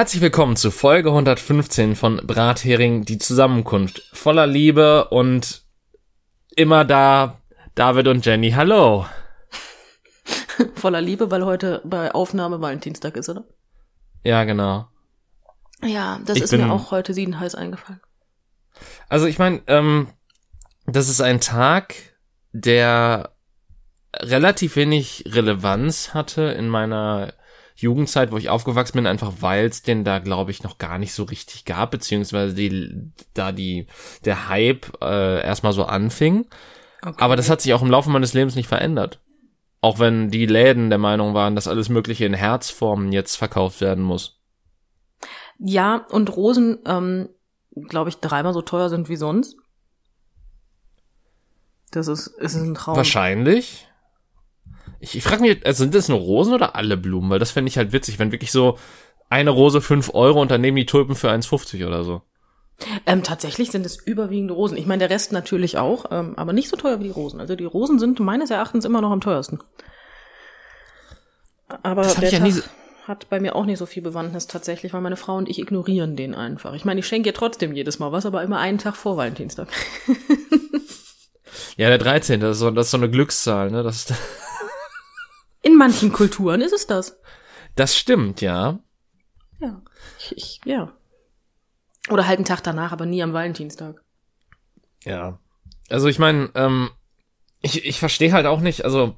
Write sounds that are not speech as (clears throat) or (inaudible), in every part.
Herzlich willkommen zu Folge 115 von Brathering, die Zusammenkunft. Voller Liebe und immer da, David und Jenny. Hallo. (laughs) Voller Liebe, weil heute bei Aufnahme Valentinstag ist, oder? Ja, genau. Ja, das Ich ist mir auch heute siedenheiß eingefallen. Also ich meine, ähm, das ist ein Tag, der relativ wenig Relevanz hatte in meiner Jugendzeit, wo ich aufgewachsen bin, einfach weil es den da, glaube ich, noch gar nicht so richtig gab, beziehungsweise die, da die, der Hype äh, erstmal so anfing. Okay. Aber das hat sich auch im Laufe meines Lebens nicht verändert. Auch wenn die Läden der Meinung waren, dass alles Mögliche in Herzformen jetzt verkauft werden muss. Ja, und Rosen, ähm, glaube ich, dreimal so teuer sind wie sonst. Das ist, ist ein Traum. Wahrscheinlich. Ich, ich frage mich, also sind das nur Rosen oder alle Blumen? Weil das fände ich halt witzig, wenn wirklich so eine Rose fünf Euro und daneben die Tulpen für 1,50 oder so. Ähm, tatsächlich sind es überwiegend Rosen. Ich meine, der Rest natürlich auch, ähm, aber nicht so teuer wie die Rosen. Also die Rosen sind meines Erachtens immer noch am teuersten. Aber Das der ja Tag nie hat bei mir auch nicht so viel Bewandtnis tatsächlich, weil meine Frau und ich ignorieren den einfach. Ich meine, ich schenke ihr trotzdem jedes Mal was, aber immer einen Tag vor Valentinstag. (laughs) Ja, der 13. Das ist so, das ist so eine Glückszahl, ne? Das, (laughs) In manchen Kulturen ist es das. das stimmt, ja. Ja. Ich, ich, ja. Oder halt einen Tag danach, aber nie am Valentinstag. Ja. Also ich meine, ähm, ich, ich verstehe halt auch nicht, also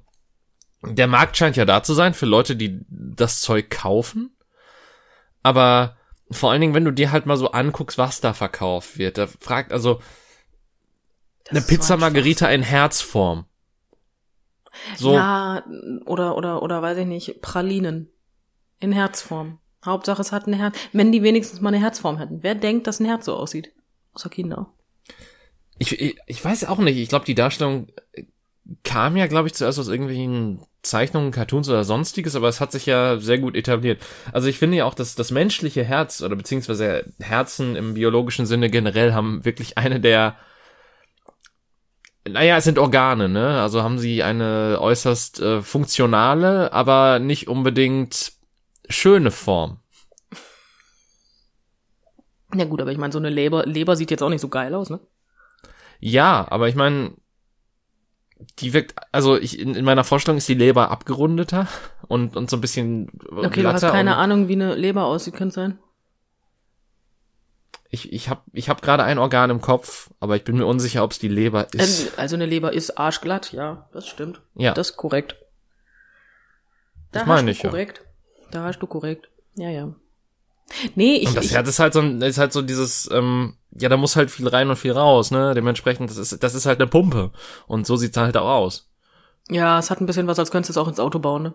der Markt scheint ja da zu sein für Leute, die das Zeug kaufen. Aber vor allen Dingen, wenn du dir halt mal so anguckst, was da verkauft wird, da fragt also Das eine Pizza Margherita in Herzform. So, Ja, oder, oder, oder weiß ich nicht, Pralinen. In Herzform. Hauptsache es hat ein Herz. Wenn die wenigstens mal eine Herzform hätten. Wer denkt, dass ein Herz so aussieht? Außer Kinder. ich, ich, ich weiß auch nicht, ich glaube, die Darstellung kam ja, glaube ich, zuerst aus irgendwelchen Zeichnungen, Cartoons oder sonstiges, aber es hat sich ja sehr gut etabliert. Also ich finde ja auch, dass das menschliche Herz oder beziehungsweise Herzen im biologischen Sinne generell haben wirklich eine der naja, es sind Organe, ne? Also haben sie eine äußerst äh, funktionale, aber nicht unbedingt schöne Form. Ja gut, aber ich meine, so eine Leber, Leber sieht jetzt auch nicht so geil aus, ne? Ja, aber ich meine, die wirkt, also ich, in, in meiner Vorstellung ist die Leber abgerundeter und, und so ein bisschen Okay, du hast keine Ahnung, wie eine Leber aussieht, könnte sein. Ich, ich habe ich hab gerade ein Organ im Kopf, aber ich bin mir unsicher, ob es die Leber ist. Ähm, also eine Leber ist arschglatt, ja, das stimmt. ja, Das ist korrekt. Da Das meine ich, du ja. korrekt. Da hast du korrekt. Ja, ja. Nee, ich, und das ich, Herz ist halt so ein, ist halt so dieses, ähm, ja, da muss halt viel rein und viel raus, ne? Dementsprechend, das ist, das ist halt eine Pumpe. Und so sieht's halt auch aus. ja, es hat ein bisschen was, als könntest du es auch ins Auto bauen, ne?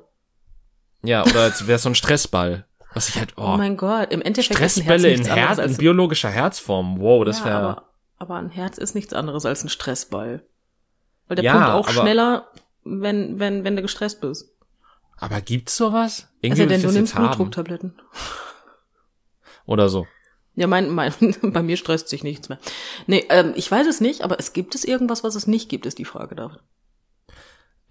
Ja, oder als wäre so ein Stressball. Was ich halt, Oh, oh, mein Gott, im Endeffekt ist ein Herz Stressbälle in Herz, in biologischer Herzform. Wow, das ja, wäre. aber, aber ein Herz ist nichts anderes als ein Stressball. Weil der Ja, pumpt auch schneller, wenn, wenn, wenn du gestresst bist. Aber gibt's sowas? Also Irgendwie will denn du nimmst. Blutdrucktabletten. Oder so. Ja, mein, mein, (laughs) bei mir stresst sich nichts mehr. Nee, ähm, ich weiß es nicht, aber es gibt es irgendwas, was es nicht gibt, ist die Frage da.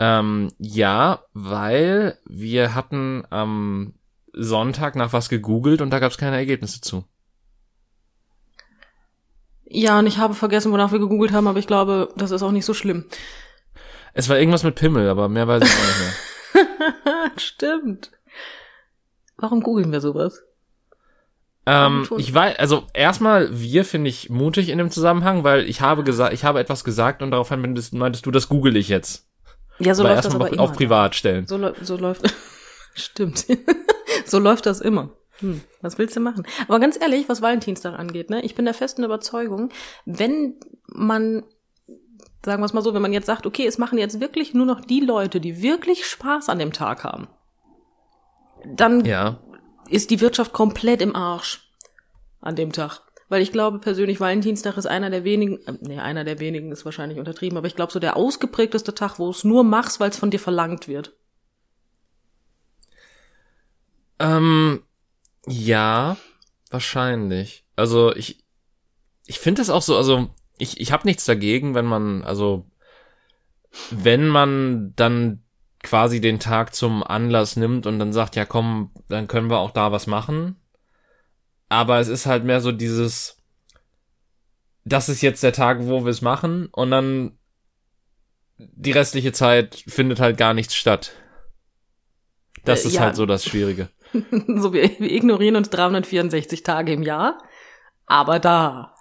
Ähm, ja, weil wir hatten am Sonntag nach was gegoogelt und da gab's keine Ergebnisse zu. Ja, und ich habe vergessen, wonach wir gegoogelt haben, aber ich glaube, das ist auch nicht so schlimm. Es war irgendwas mit Pimmel, aber mehr weiß ich auch nicht mehr. (laughs) Stimmt. Warum googeln wir sowas? Ähm, ich weiß, also erstmal, wir finde ich mutig in dem Zusammenhang, weil ich habe gesagt, ich habe etwas gesagt und daraufhin meintest, meintest du, das google ich jetzt. Ja, so aber läuft das aber auf, immer. auf privat stellen. So, so läuft. (laughs) Stimmt. (laughs) so läuft das immer. Hm, was willst du machen? Aber ganz ehrlich, was Valentinstag angeht, ne, ich bin der festen Überzeugung, wenn man, sagen wir es mal so, wenn man jetzt sagt, okay, es machen jetzt wirklich nur noch die Leute, die wirklich Spaß an dem Tag haben, dann Ja. ist die Wirtschaft komplett im Arsch an dem Tag. Weil ich glaube persönlich, Valentinstag ist einer der wenigen, äh, nee, einer der wenigen ist wahrscheinlich untertrieben, aber ich glaube so der ausgeprägteste Tag, wo es nur machst, weil es von dir verlangt wird. Ähm, ja, wahrscheinlich. Also ich, ich finde das auch so, also ich, ich habe nichts dagegen, wenn man, also wenn man dann quasi den Tag zum Anlass nimmt und dann sagt, ja komm, dann können wir auch da was machen. aber es ist halt mehr so dieses, das ist jetzt der Tag, wo wir es machen und dann die restliche Zeit findet halt gar nichts statt. Das Äh, ist ja. halt so das Schwierige. (laughs) so, wir, wir ignorieren uns 364 Tage im Jahr. Aber (laughs) da,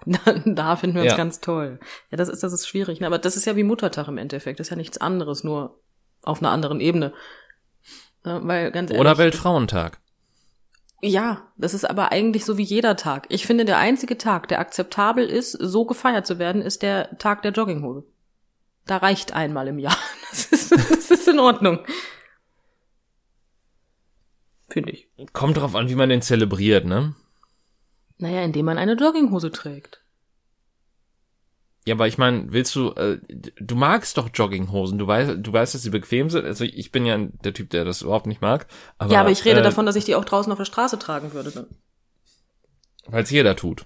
da finden wir uns Ja. ganz toll. Ja, das ist, das ist schwierig. ne? Aber das ist ja wie Muttertag im Endeffekt. Das ist ja nichts anderes, nur auf einer anderen Ebene. Äh, Weil, ganz ehrlich. Oder Weltfrauentag. Ja, das ist aber eigentlich so wie jeder Tag. Ich finde, der einzige Tag, der akzeptabel ist, so gefeiert zu werden, ist der Tag der Jogginghose. Da reicht einmal im Jahr. (laughs) Das ist, das ist in Ordnung. Finde ich. Kommt drauf an, wie man den zelebriert, ne? Naja, indem man eine Jogginghose trägt. Ja, aber ich meine, willst du, äh, du magst doch Jogginghosen, du weißt, du weißt, dass sie bequem sind. Also ich bin ja der Typ, der das überhaupt nicht mag. Aber, ja, aber ich rede äh, davon, dass ich die auch draußen auf der Straße tragen würde. Dann. Weil es jeder tut.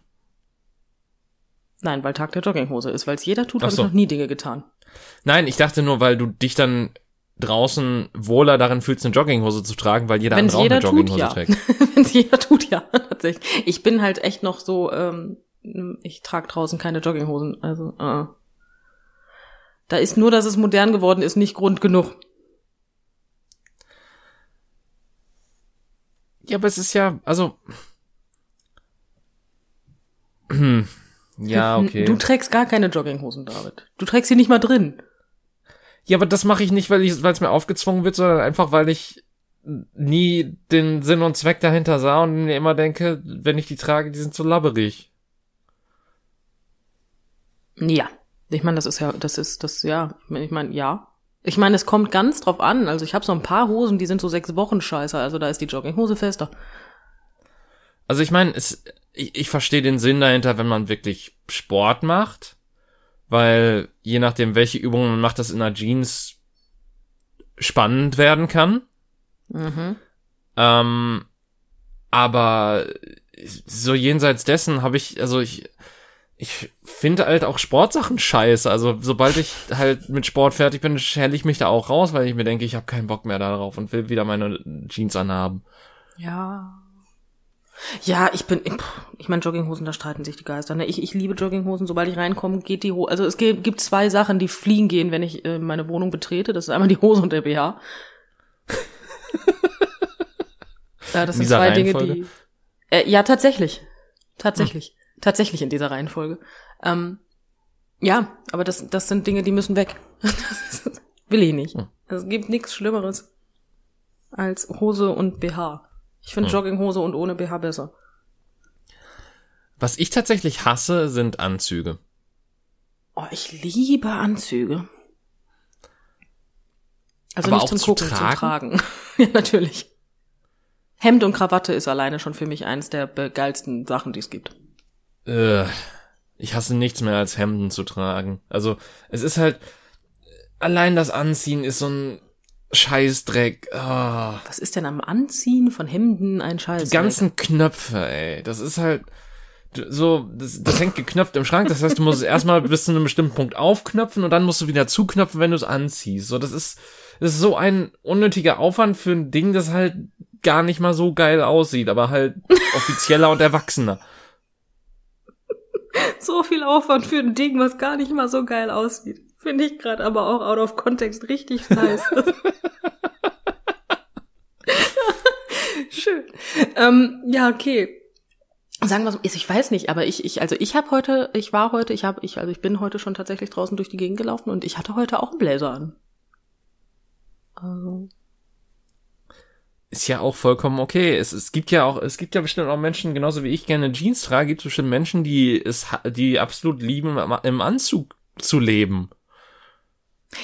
Nein, weil Tag der Jogginghose ist. Weil es jeder tut, habe so. ich noch nie Dinge getan. Nein, ich dachte nur, weil du dich dann draußen wohler darin fühlst, eine Jogginghose zu tragen, weil jeder Wenn es andere auch jeder eine tut, Jogginghose ja. trägt. (laughs) Wenn es jeder tut, ja, (laughs) tatsächlich. Ich bin halt echt noch so, ähm, ich trage draußen keine Jogginghosen. Also, äh. Da ist nur, dass es modern geworden ist, nicht Grund genug. Ja, aber es ist ja, also. Hm. Ja, okay. Du trägst gar keine Jogginghosen, David. Du trägst sie nicht mal drin. Ja, aber das mache ich nicht, weil ich, weil es mir aufgezwungen wird, sondern einfach, weil ich nie den Sinn und Zweck dahinter sah und mir immer denke, wenn ich die trage, die sind so labberig. Ja. Ich meine, das ist ja, das ist, das, ja, ich meine, ja. Ich meine, es kommt ganz drauf an. Also ich habe so ein paar Hosen, die sind so sechs Wochen scheiße. Also da ist die Jogginghose fester. Also ich meine, es, ich, ich verstehe den Sinn dahinter, wenn man wirklich Sport macht, weil je nachdem, welche Übungen man macht, das in einer Jeans spannend werden kann. Mhm. Ähm, aber so jenseits dessen habe ich, also ich, ich finde halt auch Sportsachen scheiße. Also sobald ich halt mit Sport fertig bin, schäle ich mich da auch raus, weil ich mir denke, ich habe keinen Bock mehr darauf und will wieder meine Jeans anhaben. Ja. Ja, ich bin, ich meine, Jogginghosen, da streiten sich die Geister. Ne? Ich, ich liebe Jogginghosen, sobald ich reinkomme, geht die Hose. Also es gibt, zwei Sachen, die fliegen gehen, wenn ich äh, meine Wohnung betrete. Das ist einmal die Hose und der BH. (laughs) ja, das In sind zwei Dinge, die. Äh, ja, tatsächlich. Tatsächlich. Tatsächlich in dieser Reihenfolge. Ähm, ja, aber das, das sind Dinge, die müssen weg. (laughs) Will ich nicht. Hm. Es gibt nichts Schlimmeres als Hose und BH. Ich finde Hm. Jogginghose und ohne BH besser. Was ich tatsächlich hasse, sind Anzüge. Oh, ich liebe Anzüge. Also Aber nicht auch zum zu Gucken, zum Tragen. (laughs) ja, natürlich. Hemd und Krawatte ist alleine schon für mich eins der geilsten Sachen, die es gibt. Äh, ich hasse nichts mehr als Hemden zu tragen. Also es ist halt allein das Anziehen ist so ein Scheißdreck. Ah. Was ist denn am Anziehen von Hemden ein Scheiß? Die ganzen Knöpfe, ey. Das ist halt so, das, das hängt geknöpft im Schrank. Das heißt, du musst es erstmal bis zu einem bestimmten Punkt aufknöpfen und dann musst du wieder zuknöpfen, wenn du es anziehst. So, das ist, das ist so ein unnötiger Aufwand für ein Ding, das halt gar nicht mal so geil aussieht, aber halt (laughs) offizieller und erwachsener. So viel Aufwand für ein Ding, was gar nicht mal so geil aussieht. Finde ich gerade aber auch out of context richtig nice. (laughs) Schön. Ähm, ja, okay. Sagen wir so, ich weiß nicht, aber ich, ich, also ich habe heute, ich war heute, ich habe, ich, also ich bin heute schon tatsächlich draußen durch die Gegend gelaufen und ich hatte heute auch einen Bläser an. Also, ist ja auch vollkommen okay. Es, es gibt ja auch, es gibt ja bestimmt auch Menschen, genauso wie ich gerne Jeans trage, gibt es bestimmt Menschen, die es, die absolut lieben, im Anzug zu leben.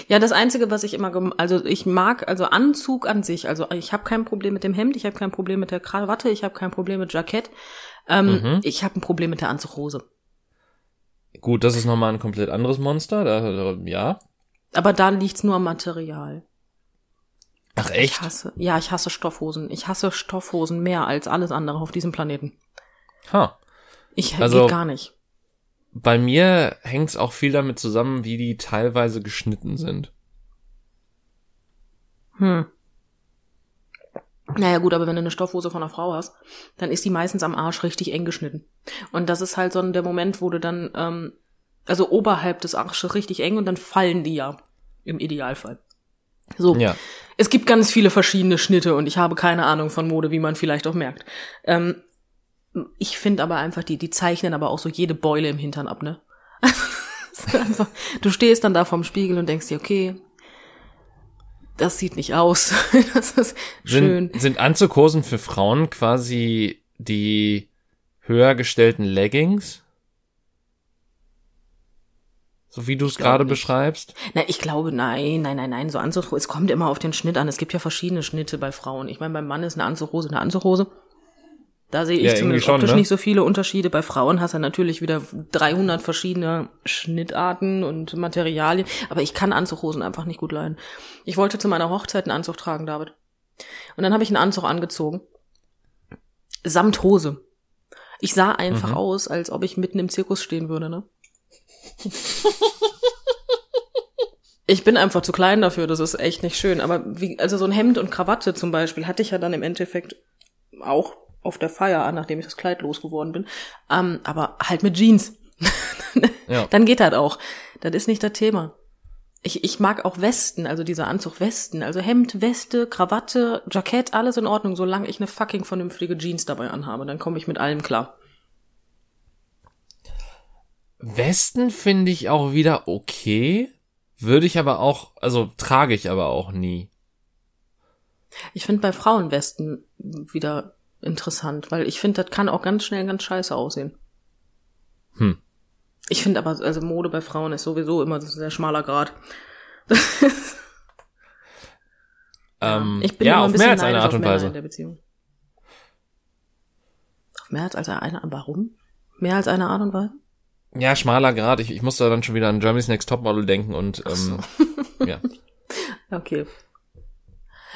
Ja, das Einzige, was ich immer, also ich mag, also Anzug an sich, also ich habe kein Problem mit dem Hemd, ich habe kein Problem mit der Krawatte, ich habe kein Problem mit Jackett, ähm, Mhm. ich habe ein Problem mit der Anzughose. Gut, das ist nochmal ein komplett anderes Monster, da, ja. Aber da liegt's nur am Material. Ach Ich echt? hasse, ja, ich hasse Stoffhosen. Ich hasse Stoffhosen mehr als alles andere auf diesem Planeten. Ha. Ich Also- geht gar nicht. Bei mir hängt's auch viel damit zusammen, wie die teilweise geschnitten sind. Hm. Naja gut, aber wenn du eine Stoffhose von einer Frau hast, dann ist die meistens am Arsch richtig eng geschnitten. Und das ist halt so der Moment, wo du dann, ähm, also oberhalb des Arsches richtig eng und dann fallen die ja im Idealfall. So. Ja. Es gibt ganz viele verschiedene Schnitte und ich habe keine Ahnung von Mode, wie man vielleicht auch merkt. Ähm, ich finde aber einfach, die, die zeichnen aber auch so jede Beule im Hintern ab, ne? (laughs) einfach, du stehst dann da vorm Spiegel und denkst dir, okay, das sieht nicht aus. (laughs) das ist schön. Sind, sind Anzughosen für Frauen quasi die höher gestellten Leggings? So wie du es gerade beschreibst? Na, ich glaube, nein, nein, nein, nein. So Anzughose, es kommt immer auf den Schnitt an. Es gibt ja verschiedene Schnitte bei Frauen. Ich meine, beim Mann ist eine Anzughose eine Anzughose. Da sehe ich Ja, zumindest schon, optisch ne? nicht so viele Unterschiede. Bei Frauen hast du natürlich wieder 300 verschiedene Schnittarten und Materialien. Aber ich kann Anzughosen einfach nicht gut leiden. Ich wollte zu meiner Hochzeit einen Anzug tragen, David. Und dann habe ich einen Anzug angezogen. Samt Hose. Ich sah einfach Mhm. aus, als ob ich mitten im Zirkus stehen würde, ne? (laughs) Ich bin einfach zu klein dafür, das ist echt nicht schön. Aber wie, also so ein Hemd und Krawatte zum Beispiel hatte ich ja dann im Endeffekt auch auf der Feier an, nachdem ich das Kleid losgeworden bin. Ähm, aber halt mit Jeans. (laughs) Ja. Dann geht das auch. Das ist nicht das Thema. Ich, ich mag auch Westen, also dieser Anzug Westen. Also Hemd, Weste, Krawatte, Jackett, alles in Ordnung, solange ich eine fucking vernünftige Jeans dabei anhabe. Dann komme ich mit allem klar. Westen finde ich auch wieder okay. Würde ich aber auch, also trage ich aber auch nie. Ich finde bei Frauenwesten wieder interessant, weil ich finde, das kann auch ganz schnell ganz scheiße aussehen. Hm. Ich finde aber, also Mode bei Frauen ist sowieso immer so ein sehr schmaler Grad. (laughs) Ähm, ich bin ja, auf ein mehr als eine Art und Weise. in der Beziehung. Auf mehr als eine, warum? Mehr als eine Art und Weise? Ja, schmaler Grad. Ich, ich muss da dann schon wieder an Germany's Next Topmodel denken und ähm, (laughs) ja. Okay.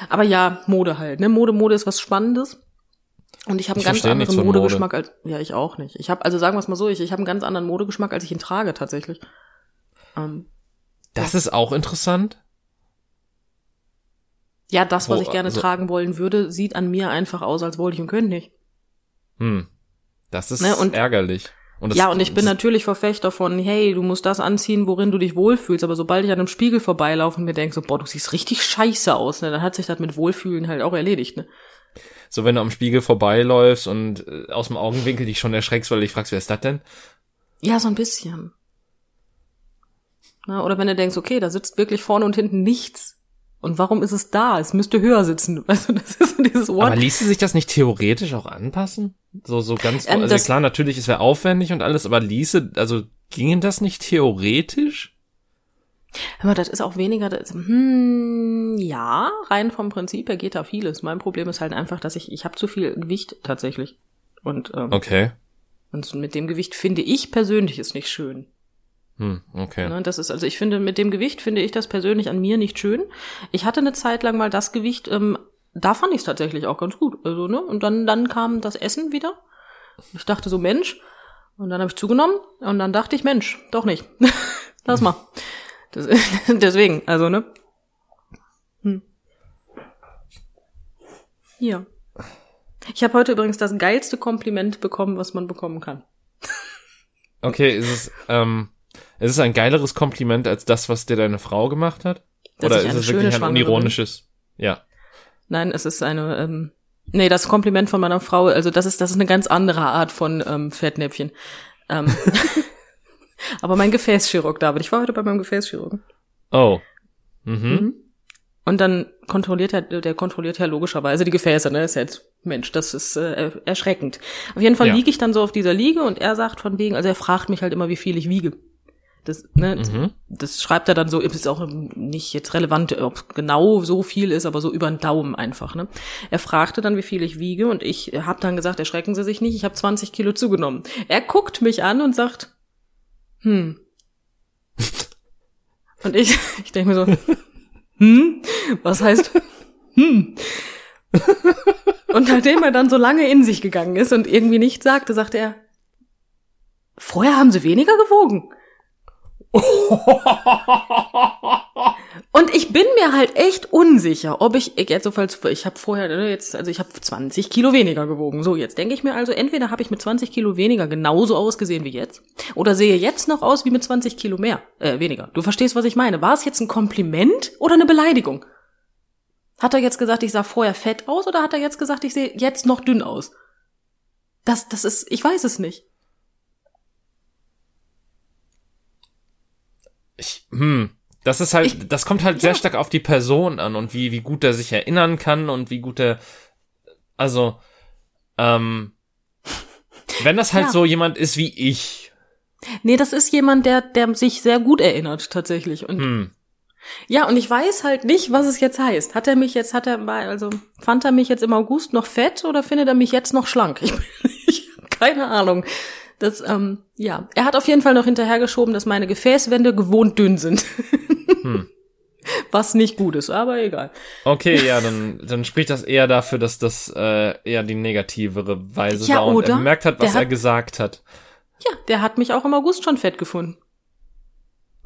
Aber ja, Mode halt, ne? Mode, Mode ist was Spannendes. Und ich habe einen ganz anderen Mode. Modegeschmack als, ja, ich auch nicht. Ich habe, also sagen wir es mal so, ich, ich habe einen ganz anderen Modegeschmack, als ich ihn trage, tatsächlich. Ähm, Das ist auch interessant. ja, das, was Wo- ich gerne also- tragen wollen würde, sieht an mir einfach aus, als wollte ich und könnte nicht. Hm. Das ist Ne, und- ärgerlich. Und das, ja, und ich bin natürlich Verfechter von, hey, du musst das anziehen, worin du dich wohlfühlst. Aber sobald ich an einem Spiegel vorbeilaufe und mir denke, so, boah, du siehst richtig scheiße aus, ne, dann hat sich das mit Wohlfühlen halt auch erledigt, ne? So, wenn du am Spiegel vorbeiläufst und äh, aus dem Augenwinkel dich schon erschreckst, weil du dich fragst, wer ist das denn? Ja, so ein bisschen. Na, oder wenn du denkst, okay, da sitzt wirklich vorne und hinten nichts. Und warum ist es da? Es müsste höher sitzen. (laughs) Also das ist dieses Aber What? ließe sich das nicht theoretisch auch anpassen? So, so ganz, Ähm, also klar, natürlich, es wäre aufwendig und alles, aber ließe, also ginge das nicht theoretisch? Aber das ist auch weniger, das, hm, ja, rein vom Prinzip her geht da vieles. Mein Problem ist halt einfach, dass ich, ich habe zu viel Gewicht tatsächlich. Und, ähm, Okay. und mit dem Gewicht finde ich persönlich ist nicht schön. Hm, okay. Ne, das ist, also ich finde, mit dem Gewicht finde ich das persönlich an mir nicht schön. Ich hatte eine Zeit lang mal das Gewicht, ähm, da fand ich es tatsächlich auch ganz gut. Also, ne? Und dann, dann kam das Essen wieder. Ich dachte so, Mensch. Und dann habe ich zugenommen und dann dachte ich, Mensch, doch nicht. (laughs) Lass mal. Das, (laughs) deswegen, also, ne? Hm. Ja. Ich habe heute übrigens das geilste Kompliment bekommen, was man bekommen kann. Okay, ist es, ähm, ist es ein geileres Kompliment als das, was dir deine Frau gemacht hat? Dass Oder ist es wirklich ein Schwangere bin. Ja. Nein, es ist eine, ähm, nee, das Kompliment von meiner Frau, also das ist, das ist eine ganz andere Art von ähm, Fettnäpfchen. Ähm, (laughs) aber mein Gefäßchirurg, David, ich war heute bei meinem Gefäßchirurgen. Oh. Mhm. Und dann kontrolliert er, der kontrolliert ja logischerweise die Gefäße, ne? Ist jetzt, Mensch, das ist äh, erschreckend. Auf jeden Fall Ja. liege ich dann so auf dieser Liege und er sagt von wegen, also er fragt mich halt immer, wie viel ich wiege. Das, ne, Mhm. das schreibt er dann so, ist auch nicht jetzt relevant, ob genau so viel ist, aber so über den Daumen einfach. Ne? Er fragte dann, wie viel ich wiege und ich habe dann gesagt, erschrecken Sie sich nicht, ich habe 20 Kilo zugenommen. Er guckt mich an und sagt, hm. (laughs) Und ich, (laughs) ich denke mir so, (laughs) hm, was heißt, hm. Und nachdem er dann so lange in sich gegangen ist und irgendwie nichts sagte, sagte er, vorher haben Sie weniger gewogen. (laughs) Und ich bin mir halt echt unsicher, ob ich, jetzt so falls, ich habe vorher, ne, jetzt, also ich habe 20 Kilo weniger gewogen. So, jetzt denke ich mir also, entweder habe ich mit 20 Kilo weniger genauso ausgesehen wie jetzt, oder sehe jetzt noch aus wie mit 20 Kilo mehr, äh, weniger. Du verstehst, was ich meine. War es jetzt ein Kompliment oder eine Beleidigung? Hat er jetzt gesagt, ich sah vorher fett aus, oder hat er jetzt gesagt, ich sehe jetzt noch dünn aus? Das, das ist, ich weiß es nicht. Ich, hm, das ist halt, ich, das kommt halt ja. sehr stark auf die Person an und wie, wie gut er sich erinnern kann und wie gut er, also, ähm, wenn das halt ja. so jemand ist wie ich. Nee, das ist jemand, der, der sich sehr gut erinnert, tatsächlich. Und hm. ja, und ich weiß halt nicht, was es jetzt heißt. Hat er mich jetzt, hat er, also, fand er mich jetzt im August noch fett oder findet er mich jetzt noch schlank? Ich, ich (laughs) keine Ahnung. Das, ähm, ja, er hat auf jeden Fall noch hinterhergeschoben, dass meine Gefäßwände gewohnt dünn sind. Hm. (laughs) Was nicht gut ist, aber egal. Okay, ja, (laughs) dann, dann spricht das eher dafür, dass das äh, eher die negativere Weise ja, war und er bemerkt hat, was der er gesagt hat. Ja, der hat mich auch im August schon fett gefunden.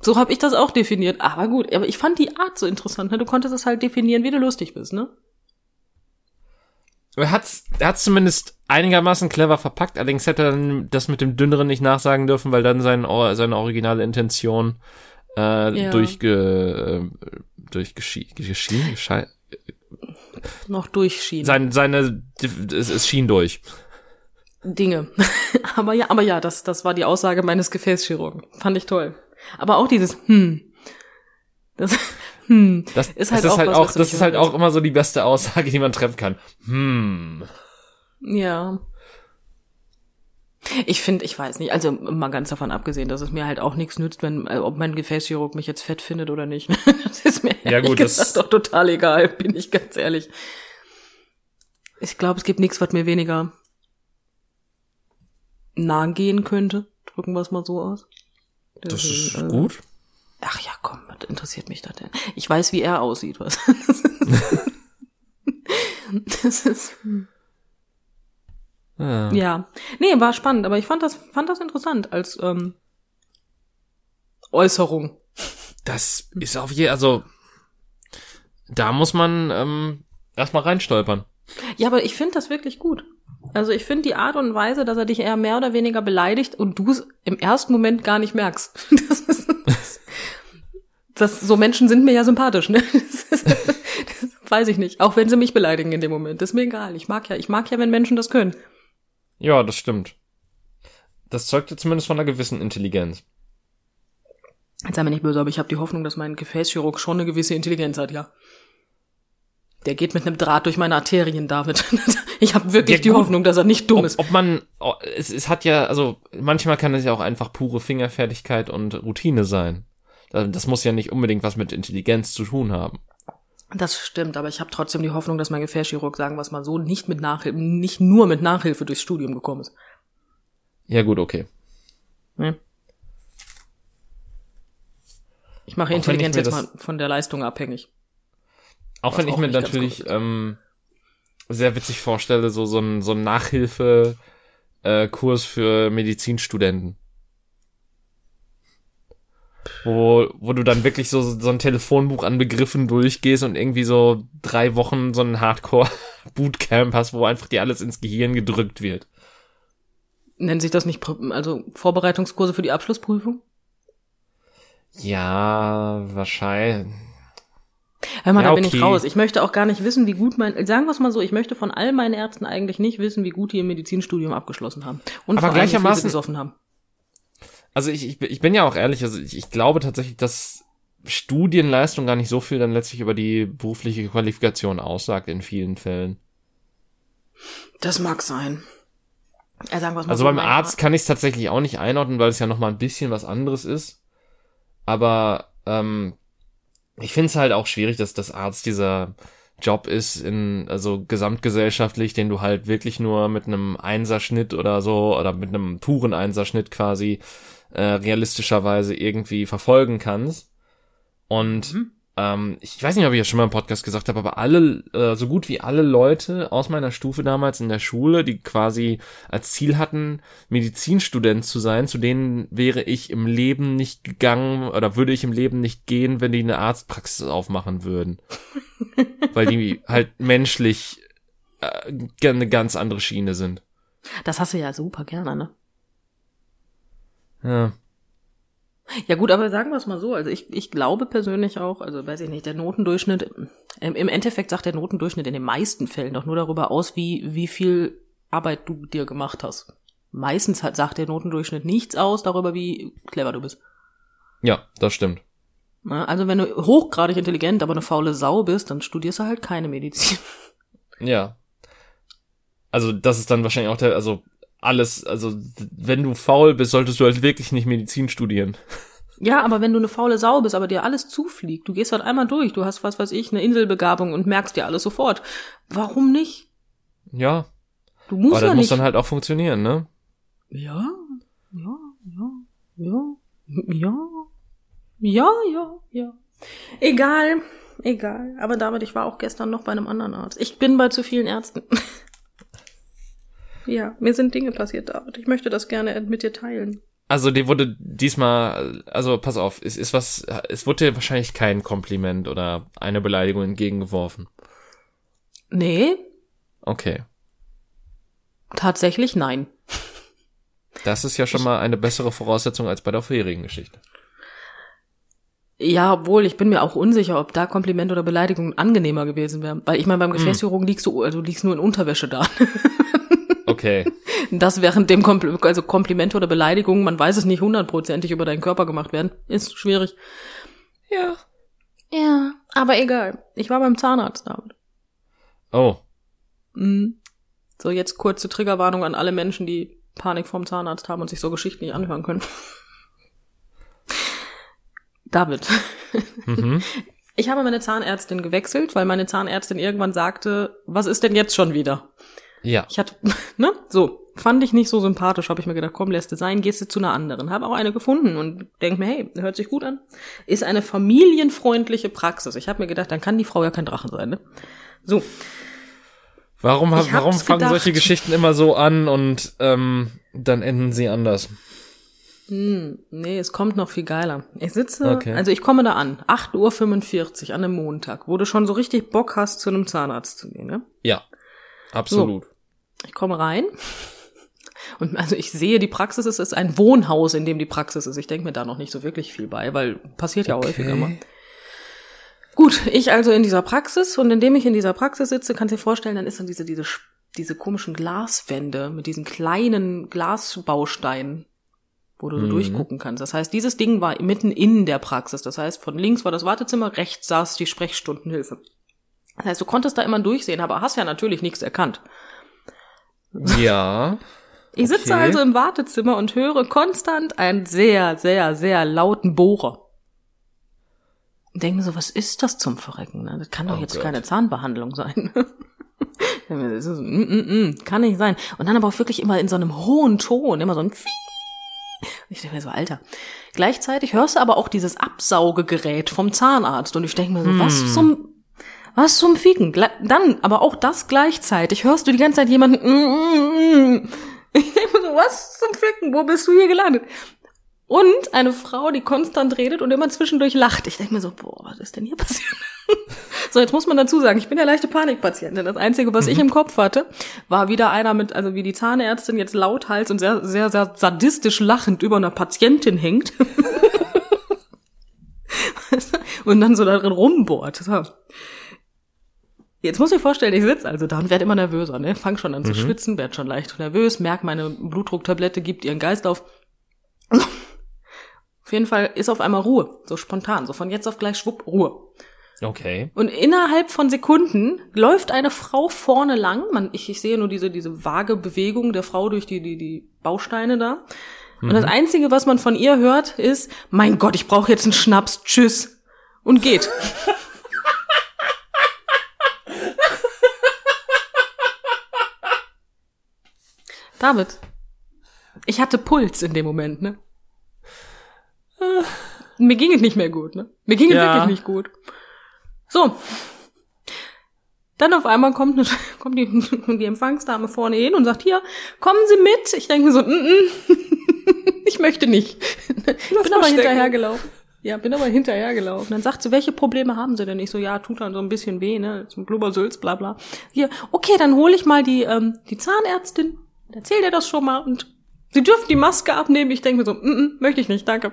So habe ich das auch definiert. Aber gut, aber ich fand die Art so interessant. Ne? Du konntest es halt definieren, wie du lustig bist, ne? Er hat's, er hat's zumindest einigermaßen clever verpackt, allerdings hätte er dann das mit dem dünneren nicht nachsagen dürfen, weil dann sein, seine originale Intention äh, ja. durchge, äh, durchgeschieden, geschei noch durchschien. Sein, seine, es, es schien durch. Dinge. (laughs) aber ja, aber ja, das, das war die Aussage meines Gefäßchirurgen. Fand ich toll. Aber auch dieses, hm. Das, hm, das ist halt, das auch, ist halt was, auch, das ist halt auch immer so die beste Aussage, die man treffen kann. Hm. Ja. Ich finde, ich weiß nicht, also mal ganz davon abgesehen, dass es mir halt auch nichts nützt, wenn, äh, ob mein Gefäßchirurg mich jetzt fett findet oder nicht. (laughs) das ist mir ja, gut, das doch total egal, bin ich ganz ehrlich. Ich glaube, es gibt nichts, was mir weniger nah gehen könnte. Drücken wir es mal so aus. Das, das ist äh, gut. Ach ja, komm, was interessiert mich das denn? Ich weiß, wie er aussieht, was. (laughs) das ist. Ja. ja. Nee, war spannend, aber ich fand das, fand das interessant als ähm, Äußerung. Das ist auf je, also da muss man ähm, erstmal reinstolpern. Ja, aber ich finde das wirklich gut. Also ich finde die Art und Weise, dass er dich eher mehr oder weniger beleidigt und du es im ersten Moment gar nicht merkst. (laughs) Das ist, das, so Menschen sind mir ja sympathisch, ne? (laughs) Das, ist, das weiß ich nicht. Auch wenn sie mich beleidigen in dem Moment. Das ist mir egal. Ich mag ja, ich mag ja, wenn Menschen das können. Ja, das stimmt. Das zeugt ja zumindest von einer gewissen Intelligenz. Jetzt sei mir nicht böse, aber ich habe die Hoffnung, dass mein Gefäßchirurg schon eine gewisse Intelligenz hat, ja. Der geht mit einem Draht durch meine Arterien, David. (laughs) ich habe wirklich ja, die Hoffnung, dass er nicht dumm ob, ist. Ob man, oh, es, es hat ja, also manchmal kann es ja auch einfach pure Fingerfertigkeit und Routine sein. Das muss ja nicht unbedingt was mit Intelligenz zu tun haben. Das stimmt, aber ich habe trotzdem die Hoffnung, dass mein Gefäßchirurg, sagen wir es mal so, nicht mit Nachhilfe, nicht nur mit Nachhilfe durchs Studium gekommen ist. Ja, gut, okay. Hm? Ich mache Intelligenz jetzt mal von der Leistung abhängig. Auch wenn ich mir natürlich ähm, sehr witzig vorstelle, so, so ein, so ein Nachhilfe-Kurs äh, für Medizinstudenten wo, wo du dann wirklich so, so ein Telefonbuch an Begriffen durchgehst und irgendwie so drei Wochen so ein Hardcore-Bootcamp (laughs) hast, wo einfach dir alles ins Gehirn gedrückt wird. Nennt sich das nicht, also Vorbereitungskurse für die Abschlussprüfung? Ja, wahrscheinlich. Hör mal, ja, da bin okay. ich raus. Ich möchte auch gar nicht wissen, wie gut mein, sagen wir es mal so, ich möchte von all meinen Ärzten eigentlich nicht wissen, wie gut die im Medizinstudium abgeschlossen haben. Und Aber gleichermaßen, gesoffen haben also ich, ich, ich bin ja auch ehrlich, also ich, ich glaube tatsächlich, dass Studienleistung gar nicht so viel dann letztlich über die berufliche Qualifikation aussagt in vielen Fällen. Das mag sein. Ja, sagen also so beim Arzt kann ich es tatsächlich auch nicht einordnen, weil es ja noch mal ein bisschen was anderes ist. Aber ähm, ich finde es halt auch schwierig, dass das Arzt dieser Job ist in also gesamtgesellschaftlich, den du halt wirklich nur mit einem Einserschnitt oder so oder mit einem puren Einserschnitt quasi äh, realistischerweise irgendwie verfolgen kannst. Und mhm. ähm, ich weiß nicht, ob ich das schon mal im Podcast gesagt habe, aber alle, äh, so gut wie alle Leute aus meiner Stufe damals in der Schule, die quasi als Ziel hatten, Medizinstudent zu sein, zu denen wäre ich im Leben nicht gegangen oder würde ich im Leben nicht gehen, wenn die eine Arztpraxis aufmachen würden. (laughs) Weil die halt menschlich äh, eine ganz andere Schiene sind. Das hast du ja super gerne, ne? Ja. Ja gut, aber sagen wir es mal so. Also ich, ich glaube persönlich auch, also weiß ich nicht, der Notendurchschnitt, im, im Endeffekt sagt der Notendurchschnitt in den meisten Fällen doch nur darüber aus, wie, wie viel Arbeit du dir gemacht hast. Meistens hat, sagt der Notendurchschnitt nichts aus darüber, wie clever du bist. Ja, das stimmt. Also wenn du hochgradig intelligent, aber eine faule Sau bist, dann studierst du halt keine Medizin. Ja. Also das ist dann wahrscheinlich auch der, also alles, also wenn du faul bist, solltest du halt wirklich nicht Medizin studieren. Ja, aber wenn du eine faule Sau bist, aber dir alles zufliegt, du gehst halt einmal durch, du hast was weiß ich, eine Inselbegabung und merkst dir alles sofort. Warum nicht? Ja. Du musst Aber das ja muss nicht. dann halt auch funktionieren, ne? Ja, ja, ja, ja, ja, ja, ja, ja. Egal, egal. Aber damit, ich war auch gestern noch bei einem anderen Arzt. Ich bin bei zu vielen Ärzten. (laughs) ja, mir sind Dinge passiert, David. Ich möchte das gerne mit dir teilen. Also dir wurde diesmal, also pass auf, es ist was, es wurde dir wahrscheinlich kein Kompliment oder eine Beleidigung entgegengeworfen. Nee, Okay. tatsächlich nein. Das ist ja schon mal eine bessere Voraussetzung als bei der vorherigen Geschichte. Ja, obwohl ich bin mir auch unsicher, ob da Kompliment oder Beleidigung angenehmer gewesen wäre. Weil ich meine, beim Hm. Gefäßchirurgen liegst du, also du liegst nur in Unterwäsche da. (laughs) Okay. (laughs) Das während dem Kompl also Komplimente oder Beleidigungen, man weiß es nicht hundertprozentig über deinen Körper gemacht werden, ist schwierig. Ja. Ja, aber egal. Ich war beim Zahnarzt damit. Oh. Mhm. So, jetzt kurze Triggerwarnung an alle Menschen, die Panik vorm Zahnarzt haben und sich so Geschichten nicht anhören können. (laughs) David. (laughs) Mhm. Ich habe meine Zahnärztin gewechselt, weil meine Zahnärztin irgendwann sagte, was ist denn jetzt schon wieder? Ja. Ich hatte, (laughs) ne, so, fand ich nicht so sympathisch, habe ich mir gedacht, komm, lässt es sein, gehst du zu einer anderen. Habe auch eine gefunden und denk mir, hey, hört sich gut an. Ist eine familienfreundliche Praxis. Ich habe mir gedacht, dann kann die Frau ja kein Drachen sein, ne? So, Warum, warum fangen gedacht. solche Geschichten immer so an und ähm, dann enden sie anders? hm, nee, es kommt noch viel geiler. Ich sitze, Okay. also ich komme da an, 8.45 Uhr an einem Montag, wo du schon so richtig Bock hast, zu einem Zahnarzt zu gehen, ne? Ja. Absolut. Ich komme rein und also ich sehe, die Praxis ist, ist ein Wohnhaus, in dem die Praxis ist. Ich denke mir da noch nicht so wirklich viel bei, weil passiert ja häufiger mal. Gut, ich also in dieser Praxis und indem ich in dieser Praxis sitze, kannst du dir vorstellen, dann ist dann diese, diese, diese komischen Glaswände mit diesen kleinen Glasbausteinen, wo du Mhm. durchgucken kannst. Das heißt, dieses Ding war mitten in der Praxis. Das heißt, von links war das Wartezimmer, rechts saß die Sprechstundenhilfe. Das heißt, du konntest da immer durchsehen, aber hast ja natürlich nichts erkannt. Ja. (laughs) Ich sitze Okay. also im Wartezimmer und höre konstant einen sehr, sehr, sehr lauten Bohrer. Und denke mir so, was ist das zum Verrecken? Ne? Das kann doch Oh jetzt Gott. keine Zahnbehandlung sein. (laughs) Das ist mm, mm, mm, kann nicht sein. Und dann aber auch wirklich immer in so einem hohen Ton, immer so ein Pfii. Ich denke mir so, Alter. Gleichzeitig hörst du aber auch dieses Absaugegerät vom Zahnarzt und ich denke mir so, was zum, was zum Ficken? Dann, aber auch das gleichzeitig, hörst du die ganze Zeit jemanden, mm, mm, mm. (laughs) ich denke mir so, was zum Ficken? Wo bist du hier gelandet? Und eine Frau, die konstant redet und immer zwischendurch lacht. Ich denke mir so, boah, was ist denn hier passiert? (laughs) so, jetzt muss man dazu sagen, ich bin ja leichte Panikpatientin. Das Einzige, was ich im Kopf hatte, war wieder einer mit, also wie die Zahnärztin jetzt lauthals und sehr, sehr, sehr sadistisch lachend über einer Patientin hängt. (laughs) und dann so darin rumbohrt. Jetzt muss ich vorstellen, ich sitze also da und werde immer nervöser, ne? Fang schon an zu schwitzen, werd schon leicht nervös, merk, meine Blutdrucktablette gibt ihren Geist auf. Auf jeden Fall ist auf einmal Ruhe, so spontan, so von jetzt auf gleich schwupp, Ruhe. Okay. Und innerhalb von Sekunden läuft eine Frau vorne lang. Man, ich, ich sehe nur diese, diese vage Bewegung der Frau durch die, die, die Bausteine da. Und das Einzige, was man von ihr hört, ist, mein Gott, ich brauche jetzt einen Schnaps, tschüss. Und geht. David, ich hatte Puls in dem Moment, ne? Mir ging es nicht mehr gut, ne? Mir ging es Ja. wirklich nicht gut. So. Dann auf einmal kommt, eine, (laughs) kommt die, (laughs) die Empfangsdame vorne hin und sagt, hier, kommen Sie mit. Ich denke so, mm -mm, (laughs) ich möchte nicht. Ich bin aber hinterhergelaufen. Ja, bin aber hinterhergelaufen. Dann sagt sie, welche Probleme haben Sie denn? Ich so, ja, tut dann so ein bisschen weh, ne, zum Blubbersülz, bla bla. Hier, okay, dann hole ich mal die, ähm, die Zahnärztin. Erzähl dir das schon mal und Sie dürfen die Maske abnehmen. Ich denke mir so, mm -mm, möchte ich nicht, danke.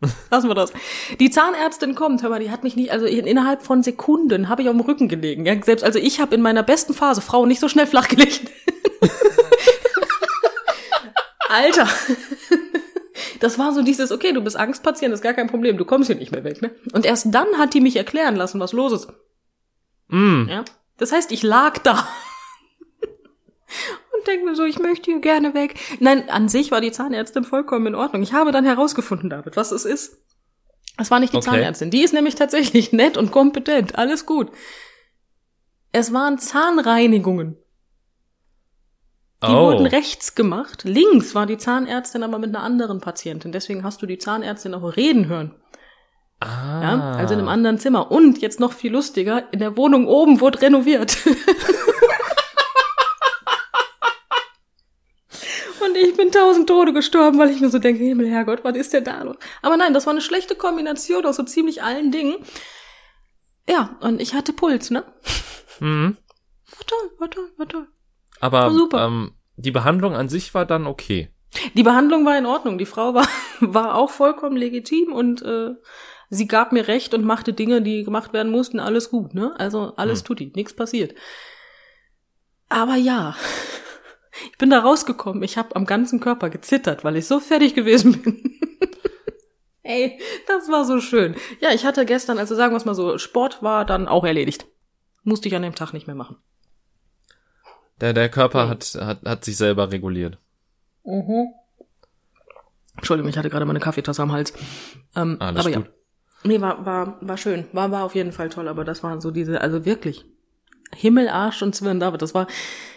(laughs) Lassen wir das. Die Zahnärztin kommt, hör mal, die hat mich nicht, also innerhalb von Sekunden habe ich auf dem Rücken gelegen. Ja, selbst, also ich habe in meiner besten Phase Frau nicht so schnell flach gelegt. (laughs) Alter. Das war so dieses, okay, du bist Angstpatient, ist gar kein Problem, du kommst hier nicht mehr weg, ne? Und erst dann hat die mich erklären lassen, was los ist. Mm. Ja? Das heißt, ich lag da. Denke mir so, ich möchte hier gerne weg. Nein, an sich war die Zahnärztin vollkommen in Ordnung. Ich habe dann herausgefunden, David, was es ist. Es war nicht die Okay. Zahnärztin. Die ist nämlich tatsächlich (laughs) nett und kompetent. Alles gut. Es waren Zahnreinigungen. Die oh. wurden rechts gemacht. Links war die Zahnärztin aber mit einer anderen Patientin. Deswegen hast du die Zahnärztin auch reden hören. ah. Ja? Also in einem anderen Zimmer. Und jetzt noch viel lustiger, in der Wohnung oben wurde renoviert. (laughs) Und ich bin tausend Tode gestorben, weil ich mir so denke, Himmel, Herrgott, was ist denn da los? Aber nein, das war eine schlechte Kombination aus so ziemlich allen Dingen. Ja, und ich hatte Puls, ne? Mhm. War toll, war toll, war toll. Aber War super. Ähm, die Behandlung an sich war dann okay. Die Behandlung war in Ordnung. Die Frau war, (laughs) war auch vollkommen legitim und äh, sie gab mir recht und machte Dinge, die gemacht werden mussten. Alles gut, ne? Also alles Hm. tutti, nichts passiert. Aber ja, (laughs) ich bin da rausgekommen. Ich habe am ganzen Körper gezittert, weil ich so fertig gewesen (laughs) bin. Ey, das war so schön. Ja, ich hatte gestern, also sagen wir es mal so, Sport war dann auch erledigt. Musste ich an dem Tag nicht mehr machen. Der, der Körper Okay. hat, hat, hat sich selber reguliert. Mhm. Entschuldigung, ich hatte gerade meine Kaffeetasse am Hals. Ähm, Alles aber gut. ja. Nee, war, war, war schön. War, war auf jeden Fall toll, aber das waren so diese, also wirklich. Himmel, Arsch und Sven David, das war,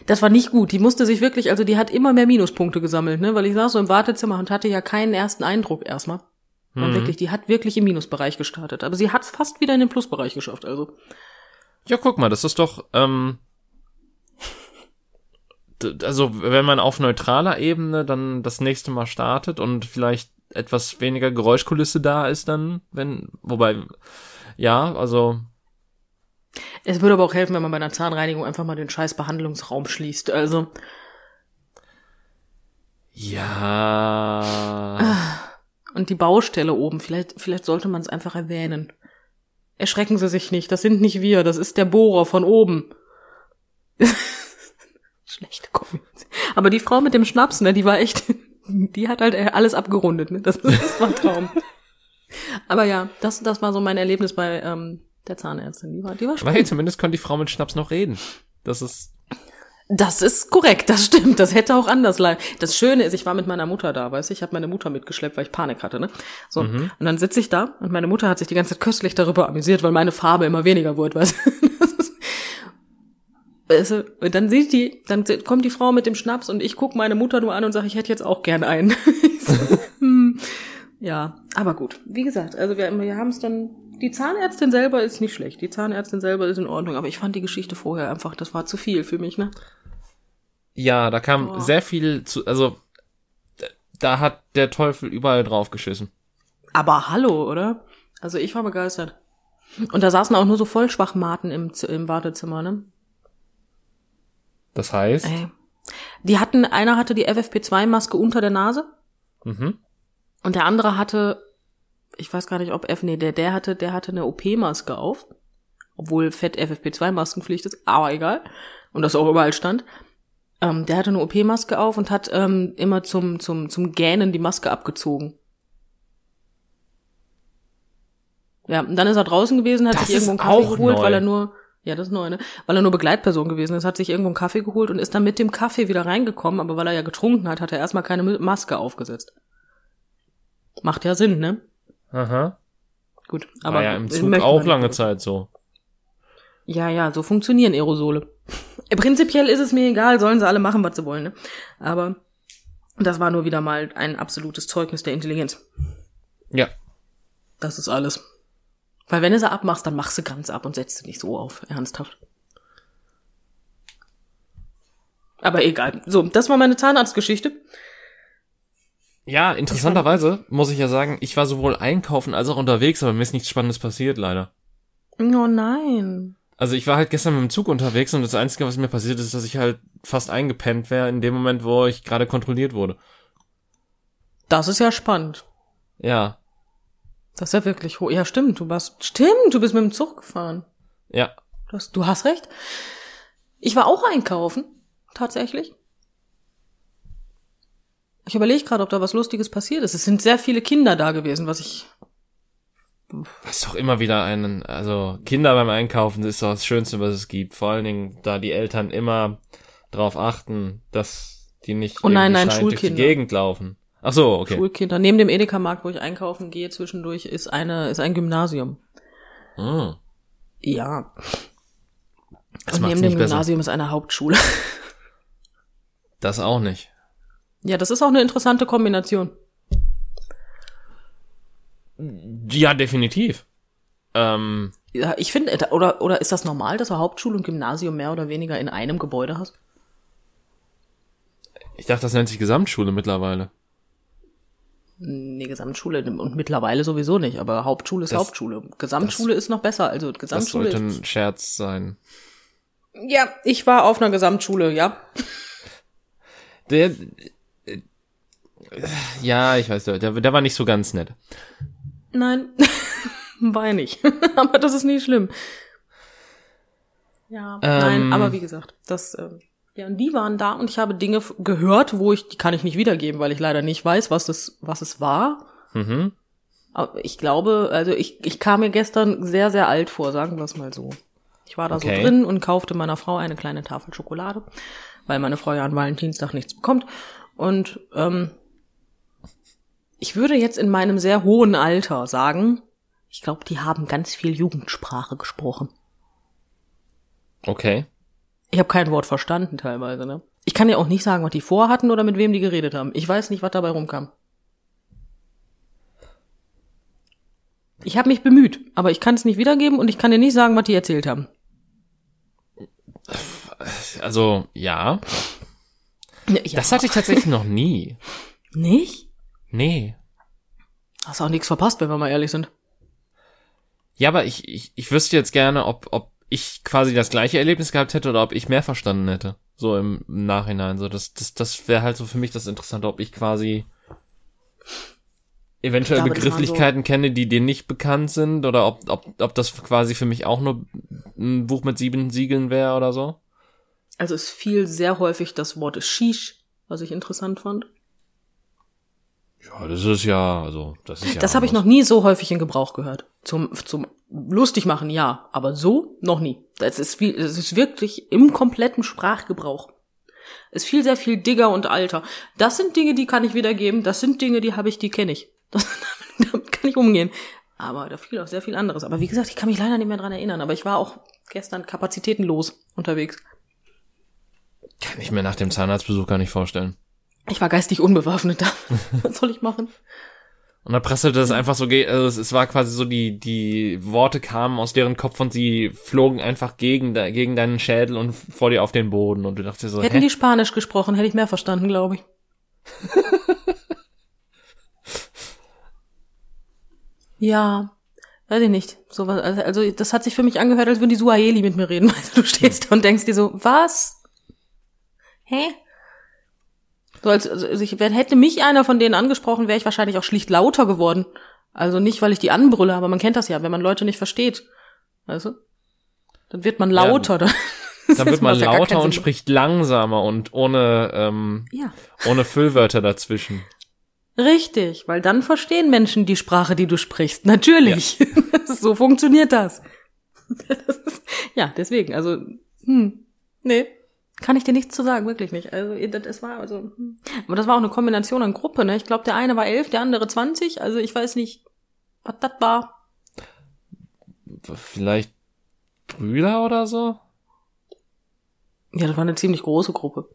das war nicht gut. Die musste sich wirklich, also die hat immer mehr Minuspunkte gesammelt, ne, weil ich saß so im Wartezimmer und hatte ja keinen ersten Eindruck erstmal. Und Mhm. wirklich, die hat wirklich im Minusbereich gestartet. Aber sie hat es fast wieder in den Plusbereich geschafft, also. Ja, guck mal, das ist doch, ähm, also wenn man auf neutraler Ebene dann das nächste Mal startet und vielleicht etwas weniger Geräuschkulisse da ist dann, wenn, wobei, ja, also, Es würde aber auch helfen, wenn man bei einer Zahnreinigung einfach mal den scheiß Behandlungsraum schließt. Also, ja, Und die Baustelle oben, vielleicht, vielleicht sollte man es einfach erwähnen. Erschrecken Sie sich nicht, das sind nicht wir, das ist der Bohrer von oben. (laughs) Schlechte Kombination. Aber die Frau mit dem Schnaps, ne, die war echt, (laughs) die hat halt alles abgerundet, ne? Das, das war ein Traum. Aber ja, das, das war so mein Erlebnis bei ähm, der Zahnärztin. Die war, die war aber hey, zumindest konnte die Frau mit Schnaps noch reden. Das ist, Das ist korrekt, das stimmt. Das hätte auch anders laufen. Das Schöne ist, ich war mit meiner Mutter da, weißt du, ich habe meine Mutter mitgeschleppt, weil ich Panik hatte, ne? So, und dann sitze ich da und meine Mutter hat sich die ganze Zeit köstlich darüber amüsiert, weil meine Farbe immer weniger wurde, weißt du? (laughs) Du, und dann sieht die, dann kommt die Frau mit dem Schnaps und ich guck meine Mutter nur an und sage, ich hätte jetzt auch gern einen. (laughs) So, hm. Ja, aber gut. Wie gesagt, also wir, wir haben es dann. Die Zahnärztin selber ist nicht schlecht. Die Zahnärztin selber ist in Ordnung, aber ich fand die Geschichte vorher einfach, das war zu viel für mich, ne? ja, da kam Boah. sehr viel zu, also, da hat der Teufel überall drauf geschissen. Aber hallo, oder? Also ich war begeistert. Und da saßen auch nur so Vollschwachmaten im, im Wartezimmer, ne? Das heißt, Ey. Die hatten, einer hatte die FFP2-Maske unter der Nase mhm. und der andere hatte, ich weiß gar nicht, ob F, nee, der, der hatte, der hatte eine OP-Maske auf. Obwohl Fett FFP2-Maskenpflicht ist, aber egal. Und das auch überall stand. Ähm, der hatte eine OP-Maske auf und hat ähm, immer zum, zum, zum Gähnen die Maske abgezogen. Ja, und dann ist er draußen gewesen, hat Das sich irgendwo einen Kaffee geholt, neu. weil er nur, ja, das ist neu, ne? Weil er nur Begleitperson gewesen ist, hat sich irgendwo einen Kaffee geholt und ist dann mit dem Kaffee wieder reingekommen, aber weil er ja getrunken hat, hat er erstmal keine Maske aufgesetzt. Macht ja Sinn, ne? Aha. Gut, Aber War ja im Zug auch lange nicht. Zeit so. Ja, ja, so funktionieren Aerosole. (laughs) Prinzipiell ist es mir egal, sollen sie alle machen, was sie wollen, ne? Aber das war nur wieder mal ein absolutes Zeugnis der Intelligenz. Ja. Das ist alles. Weil wenn du sie abmachst, dann machst du ganz ab und setzt sie nicht so auf, ernsthaft. Aber egal. So, das war meine Zahnarztgeschichte. Ja, interessanterweise muss ich ja sagen, ich war sowohl einkaufen als auch unterwegs, aber mir ist nichts Spannendes passiert, leider. Oh nein. Also ich war halt gestern mit dem Zug unterwegs und das Einzige, was mir passiert ist, dass ich halt fast eingepennt wäre in dem Moment, wo ich gerade kontrolliert wurde. Das ist ja spannend. Ja, Das ist ja wirklich hoch. Ja, stimmt, du warst, stimmt, du bist mit dem Zug gefahren. ja. Du hast, du hast recht. Ich war auch einkaufen, tatsächlich. Ich überlege gerade, ob da was Lustiges passiert ist. Es sind sehr viele Kinder da gewesen, was ich. Das ist doch immer wieder einen, also Kinder beim Einkaufen ist doch das Schönste, was es gibt. Vor allen Dingen, da die Eltern immer drauf achten, dass die nicht Oh nein, nein, durch die. Gegend laufen. Ach so, okay. Schulkinder. Neben dem Edeka-Markt, wo ich einkaufen gehe, zwischendurch ist eine, ist ein Gymnasium. Hm. Ja. Das Und neben dem besser. Gymnasium ist eine Hauptschule. Das auch nicht. Ja, das ist auch eine interessante Kombination. Ja, definitiv. Ähm, Ja, ich finde, äh, oder, oder ist das normal, dass du Hauptschule und Gymnasium mehr oder weniger in einem Gebäude hast? ich dachte, das nennt sich Gesamtschule mittlerweile. Nee, Gesamtschule und mittlerweile sowieso nicht, aber Hauptschule ist Das- Hauptschule. Gesamtschule ist noch besser, also Das Gesamtschule sollte ist. ein Scherz sein. Ja, ich war auf einer Gesamtschule, ja. Der, ja, ich weiß, der, der war nicht so ganz nett. Nein, (laughs) war ja nicht. (laughs) aber das ist nicht schlimm. Ja, nein, Ähm. aber wie gesagt, das, äh, ja, und die waren da und ich habe Dinge gehört, wo ich, die kann ich nicht wiedergeben, weil ich leider nicht weiß, was das, was es war. Mhm. Aber ich glaube, also ich, ich kam mir gestern sehr, sehr alt vor, sagen wir es mal so. Ich war da Okay. so drin und kaufte meiner Frau eine kleine Tafel Schokolade, weil meine Frau ja an Valentinstag nichts bekommt. Und ähm, ich würde jetzt in meinem sehr hohen Alter sagen, ich glaube, die haben ganz viel Jugendsprache gesprochen. Okay. Ich habe kein Wort verstanden teilweise, ne? Ich kann ja auch nicht sagen, was die vorhatten oder mit wem die geredet haben. Ich weiß nicht, was dabei rumkam. Ich habe mich bemüht, aber ich kann es nicht wiedergeben und ich kann dir nicht sagen, was die erzählt haben. Also, ja. Ja, Das hatte ich tatsächlich noch nie. nicht? Nee. Hast auch nichts verpasst, wenn wir mal ehrlich sind. Ja, aber ich, ich, ich wüsste jetzt gerne, ob, ob ich quasi das gleiche Erlebnis gehabt hätte oder ob ich mehr verstanden hätte. So im Nachhinein. So, das, das, das wäre halt so für mich das Interessante, ob ich quasi eventuell glaube, Begrifflichkeiten kenne, die dir nicht bekannt sind, oder ob, ob, ob das quasi für mich auch nur ein Buch mit sieben Siegeln wäre oder so. Also es fiel sehr häufig das Wort Shish, was ich interessant fand. Ja, das ist ja, also, das ist ja. das habe ich noch nie so häufig in Gebrauch gehört. Zum, zum lustig machen, ja, aber so noch nie. Das ist viel, es ist wirklich im kompletten Sprachgebrauch. Es fiel sehr viel Digger und Alter. Das sind Dinge, die kann ich wiedergeben. Das sind Dinge, die habe ich, die kenne ich. (laughs) Das, damit kann ich umgehen. Aber da fiel auch sehr viel anderes. Aber wie gesagt, ich kann mich leider nicht mehr dran erinnern. Aber ich war auch gestern kapazitätenlos unterwegs. Kann ich mir nach dem Zahnarztbesuch gar nicht vorstellen. Ich war geistig unbewaffnet da. (laughs) Was soll ich machen? Und dann prasselte das einfach so, also es, es war quasi so, die, die Worte kamen aus deren Kopf und sie flogen einfach gegen, gegen deinen Schädel und vor dir auf den Boden und du dachtest so, Hätten hä? die Spanisch gesprochen, hätte ich mehr verstanden, glaube ich. (laughs) ja, weiß ich nicht. So was, also, also das hat sich für mich angehört, als würden die Suaheli mit mir reden. (laughs) Also du stehst da und denkst dir so, was? Hä? So als, also ich, wenn hätte mich einer von denen angesprochen, wäre ich wahrscheinlich auch schlicht lauter geworden. Also nicht, weil ich die anbrülle, aber man kennt das ja, wenn man Leute nicht versteht. Weißt du? Dann wird man lauter. dann (laughs) Dann wird man ja lauter keinen und spricht langsamer und ohne, ähm, Ja. ohne Füllwörter dazwischen. Richtig, weil dann verstehen Menschen die Sprache, die du sprichst. Natürlich. (laughs) so funktioniert das. Das (laughs) ist- ja, deswegen, also, hm, nee, kann ich dir nichts zu sagen, wirklich nicht. Also, das, es war, also, hm. aber das war auch eine Kombination an Gruppe, ne? Ich glaube, der eine war elf, der andere zwanzig, also ich weiß nicht, was das war. Vielleicht Brüder oder so? Ja, das war eine ziemlich große Gruppe.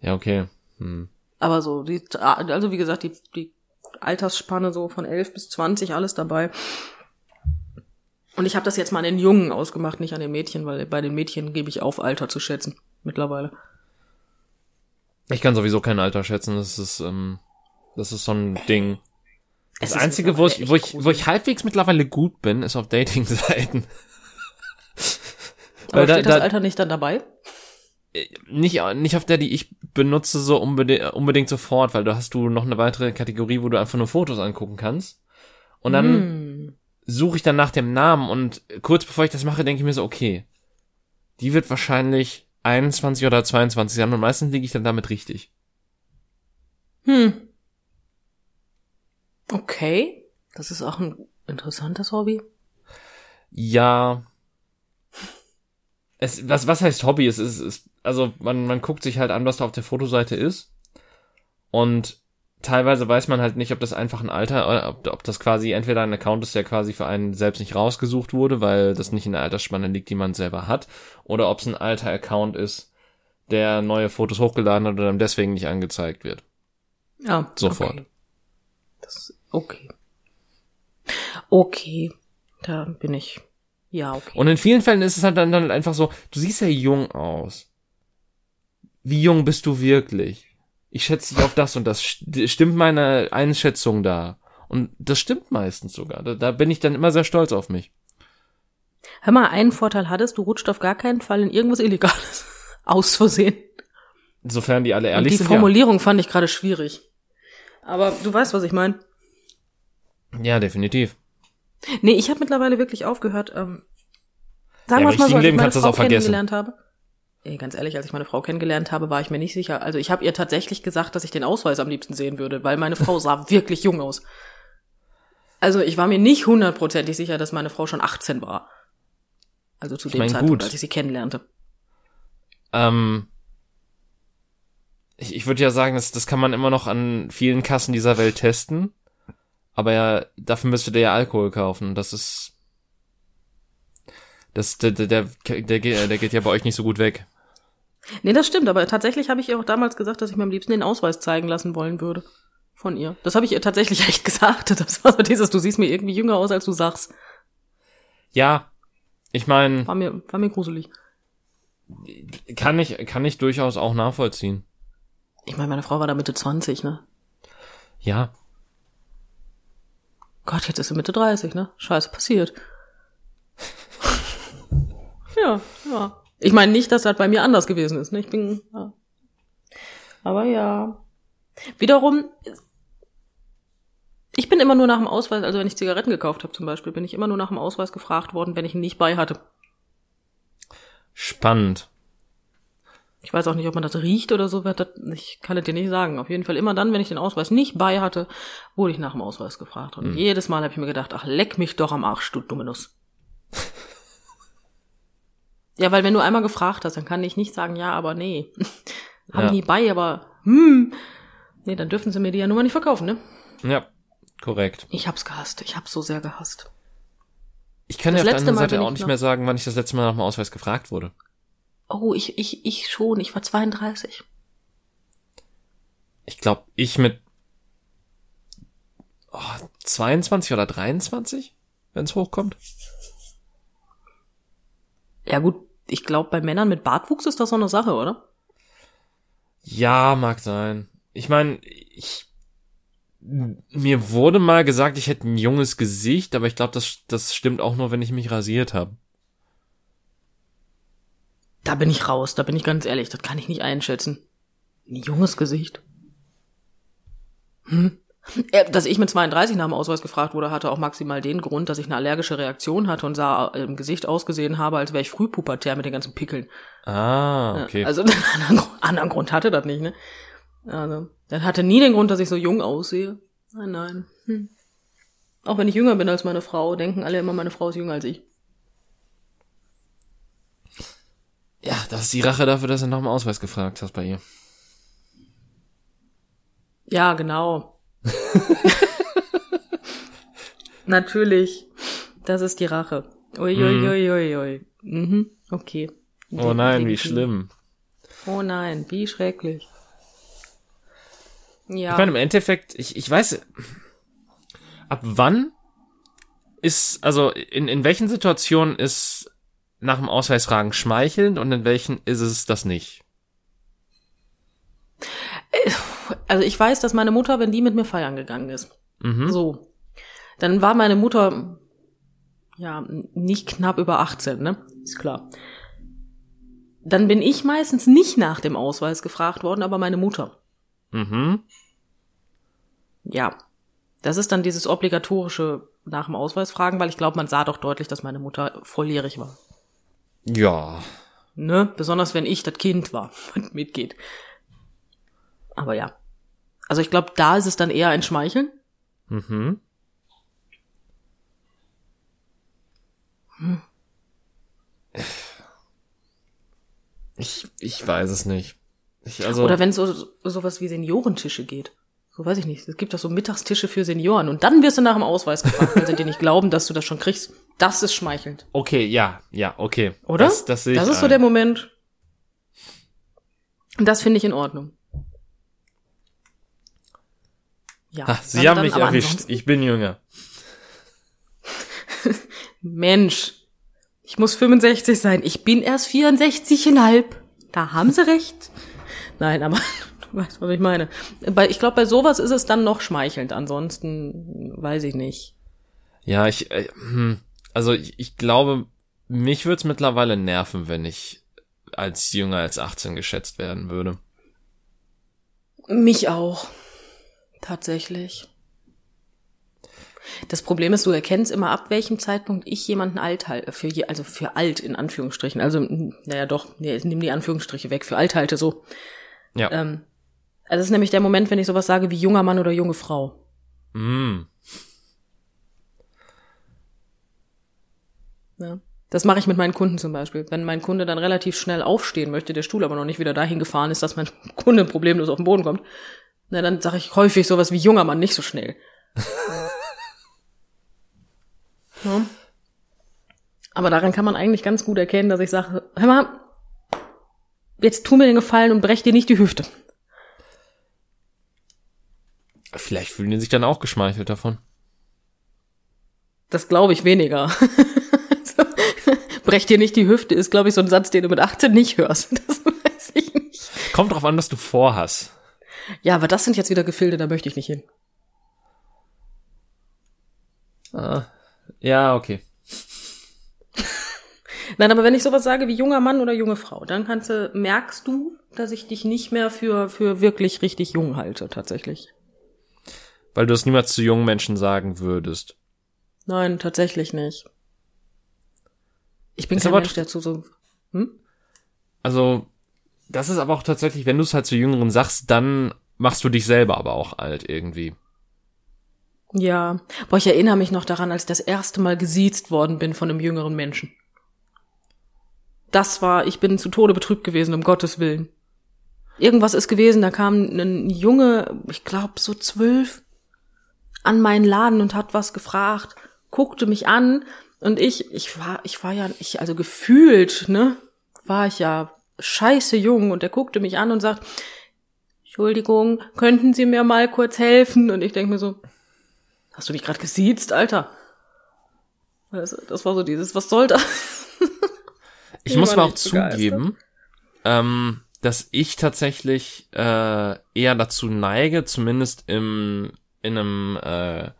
Ja, okay. Hm. Aber so, die, also wie gesagt, die, die Altersspanne so von elf bis zwanzig, alles dabei. Und ich habe das jetzt mal an den Jungen ausgemacht, nicht an den Mädchen, weil bei den Mädchen gebe ich auf, Alter zu schätzen. Mittlerweile. Ich kann sowieso kein Alter schätzen. Das ist, ähm, das ist so ein Ding. Es Das ist Einzige, wo ich, wo ich, wo ich halbwegs mittlerweile gut bin, ist auf Dating-Seiten. Aber da- steht das da- Alter nicht dann dabei? Nicht, nicht auf der, die ich benutze, so unbedingt, unbedingt sofort, weil da hast du noch eine weitere Kategorie, wo du einfach nur Fotos angucken kannst. Und dann Hm. Suche ich dann nach dem Namen und kurz bevor ich das mache, denke ich mir so, okay, die wird wahrscheinlich 21 oder 22 sein und meistens liege ich dann damit richtig. Hm. Okay. Das ist auch ein interessantes Hobby. Ja. Es, was, was heißt Hobby? Es ist, es, also man, man guckt sich halt an, was da auf der Fotoseite ist. Und teilweise weiß man halt nicht, ob das einfach ein Alter, oder ob, ob das quasi entweder ein Account ist, der quasi für einen selbst nicht rausgesucht wurde, weil das nicht in der Altersspanne liegt, die man selber hat, oder ob es ein alter Account ist, der neue Fotos hochgeladen hat oder dann deswegen nicht angezeigt wird. Ja. Sofort. Okay. Das, okay. Okay. Da bin ich. Ja, okay. Und in vielen Fällen ist es halt dann, dann einfach so, du siehst ja jung aus. Wie jung bist du wirklich? Ich schätze dich auf das und das. St- Stimmt meine Einschätzung da? Und das stimmt meistens sogar. Da, da bin ich dann immer sehr stolz auf mich. Hör mal, einen Vorteil hattest, du rutscht auf gar keinen Fall in irgendwas Illegales. (laughs) Aus Versehen. Insofern die alle ehrlich die sind. Formulierung fand ich gerade schwierig. Aber du weißt, was ich meine. Ja. ja, definitiv. Nee, ich habe mittlerweile wirklich aufgehört. Ähm, Ja, sagen im wir mal so, als ich Leben meine das Frau kennengelernt habe. Ey, ganz ehrlich, als ich meine Frau kennengelernt habe, war ich mir nicht sicher. Also ich habe ihr tatsächlich gesagt, dass ich den Ausweis am liebsten sehen würde, weil meine Frau sah (laughs) wirklich jung aus. Also ich war mir nicht hundertprozentig sicher, dass meine Frau schon 18 war. Also zu Ich dem mein, Zeitpunkt, gut. als ich sie kennenlernte. Ähm, ich ich würde ja sagen, das, das kann man immer noch an vielen Kassen dieser Welt testen. Aber ja, dafür müsstet ihr ja Alkohol kaufen. Das ist. Das, der, der, der, der, geht- der geht ja bei euch nicht so gut weg. Nee, das stimmt, aber tatsächlich habe ich ihr auch damals gesagt, dass ich mir am liebsten den Ausweis zeigen lassen wollen würde. Von ihr. Das habe ich ihr tatsächlich (laughs) echt gesagt. Das war so dieses, du siehst mir irgendwie jünger aus, als du sagst. Ja, ich meine, War mir, war mir gruselig. kann ich, kann ich durchaus auch nachvollziehen. Ich meine, meine Frau war da Mitte 20, ne? Ja, Gott, jetzt ist sie Mitte 30, ne? Scheiße, passiert. (laughs) ja, ja. Ich meine nicht, dass das bei mir anders gewesen ist, ne? Ich bin, ja. Aber ja. Wiederum, ich bin immer nur nach dem Ausweis, also wenn ich Zigaretten gekauft habe zum Beispiel, bin ich immer nur nach dem Ausweis gefragt worden, wenn ich ihn nicht bei hatte. spannend. Ich weiß auch nicht, ob man das riecht oder so, ich kann es dir nicht sagen. Auf jeden Fall immer dann, wenn ich den Ausweis nicht bei hatte, wurde ich nach dem Ausweis gefragt. Und jedes Mal habe ich mir gedacht, ach, leck mich doch am Arsch, du dumme Nuss. Ja, weil wenn du einmal gefragt hast, dann kann ich nicht sagen, ja, aber nee. (laughs) Habe Ja. ich nie bei, aber hm. Nee, dann dürfen sie mir die ja nun mal nicht verkaufen, ne? Ja, korrekt. Ich hab's gehasst. Ich hab's so sehr gehasst. Ich kann Das ja auf der anderen Seite auch ich nicht mehr sagen, wann ich das letzte Mal nach dem Ausweis gefragt wurde. Oh, ich, ich, ich schon. Ich war 32. Ich glaube, ich mit oh, 22 oder 23, wenn es hochkommt. Ja gut, ich glaube, bei Männern mit Bartwuchs ist das so eine Sache, oder? Ja, mag sein. Ich meine, ich mir wurde mal gesagt, ich hätte ein junges Gesicht, aber ich glaube, das das stimmt auch nur, wenn ich mich rasiert habe. Da bin ich raus, da bin ich ganz ehrlich, das kann ich nicht einschätzen. Ein junges Gesicht. Hm. Äh, (laughs) Dass ich mit 32 nach dem Ausweis gefragt wurde, hatte auch maximal den Grund, dass ich eine allergische Reaktion hatte und sah im Gesicht ausgesehen habe, als wäre ich frühpubertär mit den ganzen Pickeln. Ah, okay. Also (laughs) einen anderen, anderen Grund hatte das nicht, ne? Also, das hatte nie den Grund, dass ich so jung aussehe. Nein, nein. Hm. Auch wenn ich jünger bin als meine Frau, denken alle immer, meine Frau ist jünger als ich. ja, das ist die Rache dafür, dass du nach dem Ausweis gefragt hast bei ihr. Ja, genau. (laughs) Natürlich. Das ist die Rache. Uiuiuiui. Ui, ui. mhm. Okay. Oh nein, wie schlimm. Oh nein, wie schrecklich. Ja. Ich meine, im Endeffekt, ich, ich weiß, ab wann ist, also in, in welchen Situationen ist nach dem Ausweisfragen schmeichelnd und in welchen ist es das nicht? Also ich weiß, dass meine Mutter, wenn die mit mir feiern gegangen ist, Mhm. so, dann war meine Mutter ja nicht knapp über 18, ne? Ist klar. Dann bin ich meistens nicht nach dem Ausweis gefragt worden, aber meine Mutter. Mhm. Ja. Das ist dann dieses obligatorische nach dem Ausweis fragen, weil ich glaube, man sah doch deutlich, dass meine Mutter volljährig war. Ja. Ne? Besonders wenn ich das Kind war (laughs) und mitgeht. Aber ja. Also ich glaube, da ist es dann eher ein Schmeicheln. Mhm. Ich, ich weiß es nicht. Ich, also, Oder wenn es so sowas wie Seniorentische geht. So weiß ich nicht. Es gibt doch so Mittagstische für Senioren und dann wirst du nach dem Ausweis gefragt, weil sie dir nicht glauben, dass du das schon kriegst. Das ist schmeichelnd. okay, ja, ja, okay. Oder? Das, das, das ist so ein. der Moment. Und das finde ich in Ordnung. Ja. Ha, Sie also haben mich erwischt. Ich bin jünger. (laughs) Mensch, ich muss 65 sein. Ich bin erst 64,5. Da haben sie recht. Nein, aber (laughs) du weißt, was ich meine. Bei, ich glaube, bei sowas ist es dann noch schmeichelnd. Ansonsten weiß ich nicht. Ja, ich, äh, hm, also ich, ich glaube, mich würde es mittlerweile nerven, wenn ich als jünger als 18 geschätzt werden würde. Mich auch. Tatsächlich. Das Problem ist, du erkennst immer ab welchem Zeitpunkt ich jemanden alt halte, für je, also für alt in Anführungsstrichen. Also, naja doch, nee, nimm die Anführungsstriche weg, für alt halte so. Ja. Ähm, also das ist nämlich der Moment, wenn ich sowas sage wie junger Mann oder junge Frau. Mm. Ja. Das mache ich mit meinen Kunden zum Beispiel. Wenn mein Kunde dann relativ schnell aufstehen möchte, der Stuhl aber noch nicht wieder dahin gefahren ist, dass mein (laughs) Kunde problemlos auf den Boden kommt, na, dann sage ich häufig sowas wie junger Mann, nicht so schnell. (laughs) ja. Aber daran kann man eigentlich ganz gut erkennen, dass ich sage, hör mal, jetzt tu mir den Gefallen und brech dir nicht die Hüfte. Vielleicht fühlen die sich dann auch geschmeichelt davon. Das glaube ich weniger. (laughs) brech dir nicht die Hüfte ist, glaube ich, so ein Satz, den du mit 18 nicht hörst. (laughs) Das weiß ich nicht. Kommt drauf an, was du vorhast. Ja, aber das sind jetzt wieder Gefilde, da möchte ich nicht hin. Ah, ja, okay. (laughs) Nein, aber wenn ich sowas sage wie junger Mann oder junge Frau, dann kannst du, merkst du, dass ich dich nicht mehr für, für wirklich richtig jung halte, tatsächlich. Weil du es niemals zu jungen Menschen sagen würdest. Nein, tatsächlich nicht. Ich bin Ist kein Mensch, der zu so, hm? Also, das ist aber auch tatsächlich, wenn du es halt zu Jüngeren sagst, dann machst du dich selber aber auch alt irgendwie. Ja. Boah, ich erinnere mich noch daran, als ich das erste Mal gesiezt worden bin von einem jüngeren Menschen. Das war, ich bin zu Tode betrübt gewesen, um Gottes Willen. Irgendwas ist gewesen, da kam ein Junge, ich glaube so zwölf, an meinen Laden und hat was gefragt, guckte mich an und ich, ich war, ich war ja, ich, also gefühlt, ne, war ich ja scheiße jung und er guckte mich an und sagt, Entschuldigung, könnten Sie mir mal kurz helfen? Und ich denke mir so, hast du mich gerade gesiezt, Alter? Das, das war so dieses, was soll das? (laughs) Ich Ich muss aber auch zugeben, ähm, dass ich tatsächlich äh, eher dazu neige, zumindest im in einem äh,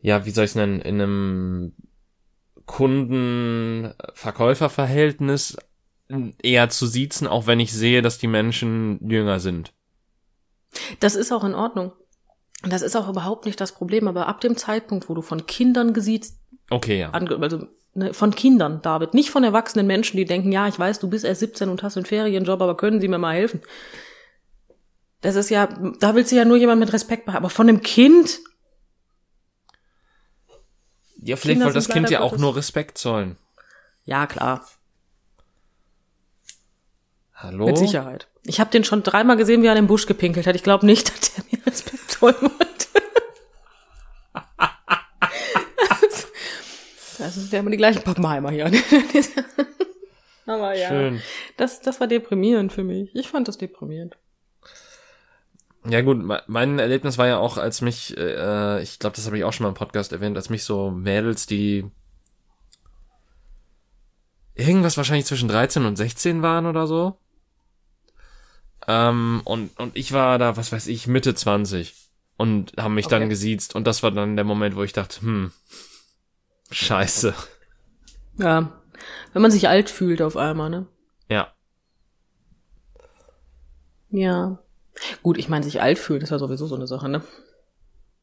ja, wie soll ich es nennen, in einem Kunden-Verkäufer-Verhältnis eher zu siezen, auch wenn ich sehe, dass die Menschen jünger sind. Das ist auch in Ordnung. Das ist auch überhaupt nicht das Problem, aber ab dem Zeitpunkt, wo du von Kindern gesiezt, Okay, ja. also ne, von Kindern, David, nicht von erwachsenen Menschen, die denken, ja, ich weiß, du bist erst 17 und hast einen Ferienjob, aber können Sie mir mal helfen? Das ist ja, da willst du ja nur jemand mit Respekt behalten, aber von einem Kind, Ja, vielleicht Kinder wollte das Kind ja auch nur Respekt zollen. ja klar, Hallo? mit Sicherheit. Ich habe den schon dreimal gesehen, wie er an den Busch gepinkelt hat. Ich glaube nicht, (laughs) dass der mir Respekt zollen wollte. Also, wir haben die gleichen Pappenheimer hier. (laughs) Aber ja, Schön. das, das war deprimierend für mich. Ich fand das deprimierend. Ja gut, mein Erlebnis war ja auch, als mich, äh, ich glaube, das habe ich auch schon mal im Podcast erwähnt, als mich so Mädels, die irgendwas wahrscheinlich zwischen 13 und 16 waren oder so. Ähm, und, und ich war da, was weiß ich, Mitte 20 und haben mich okay. dann gesiezt und das war dann der Moment, wo ich dachte, hm, scheiße. Ja, wenn man sich alt fühlt auf einmal, ne? Ja. Ja. Gut, ich meine, sich alt fühlen ist ja sowieso so eine Sache, ne?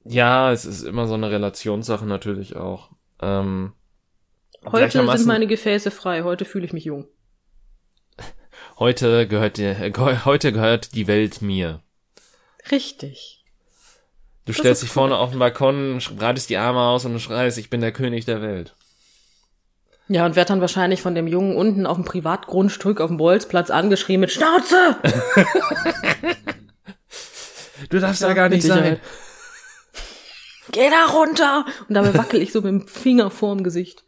Ja, es ist immer so eine Relationssache natürlich auch. Ähm, heute sind meine Gefäße frei, heute fühle ich mich jung. Heute gehört die, heute gehört die Welt mir. Richtig. Du das stellst dich vorne auf den Balkon, breitest die Arme aus und schreist, ich bin der König der Welt. Ja, und werd dann wahrscheinlich von dem Jungen unten auf dem Privatgrundstück auf dem Bolzplatz angeschrien mit Schnauze! (laughs) du darfst ja, da gar nicht sein. Geh da runter! Und dabei wackel ich so mit dem Finger vorm Gesicht.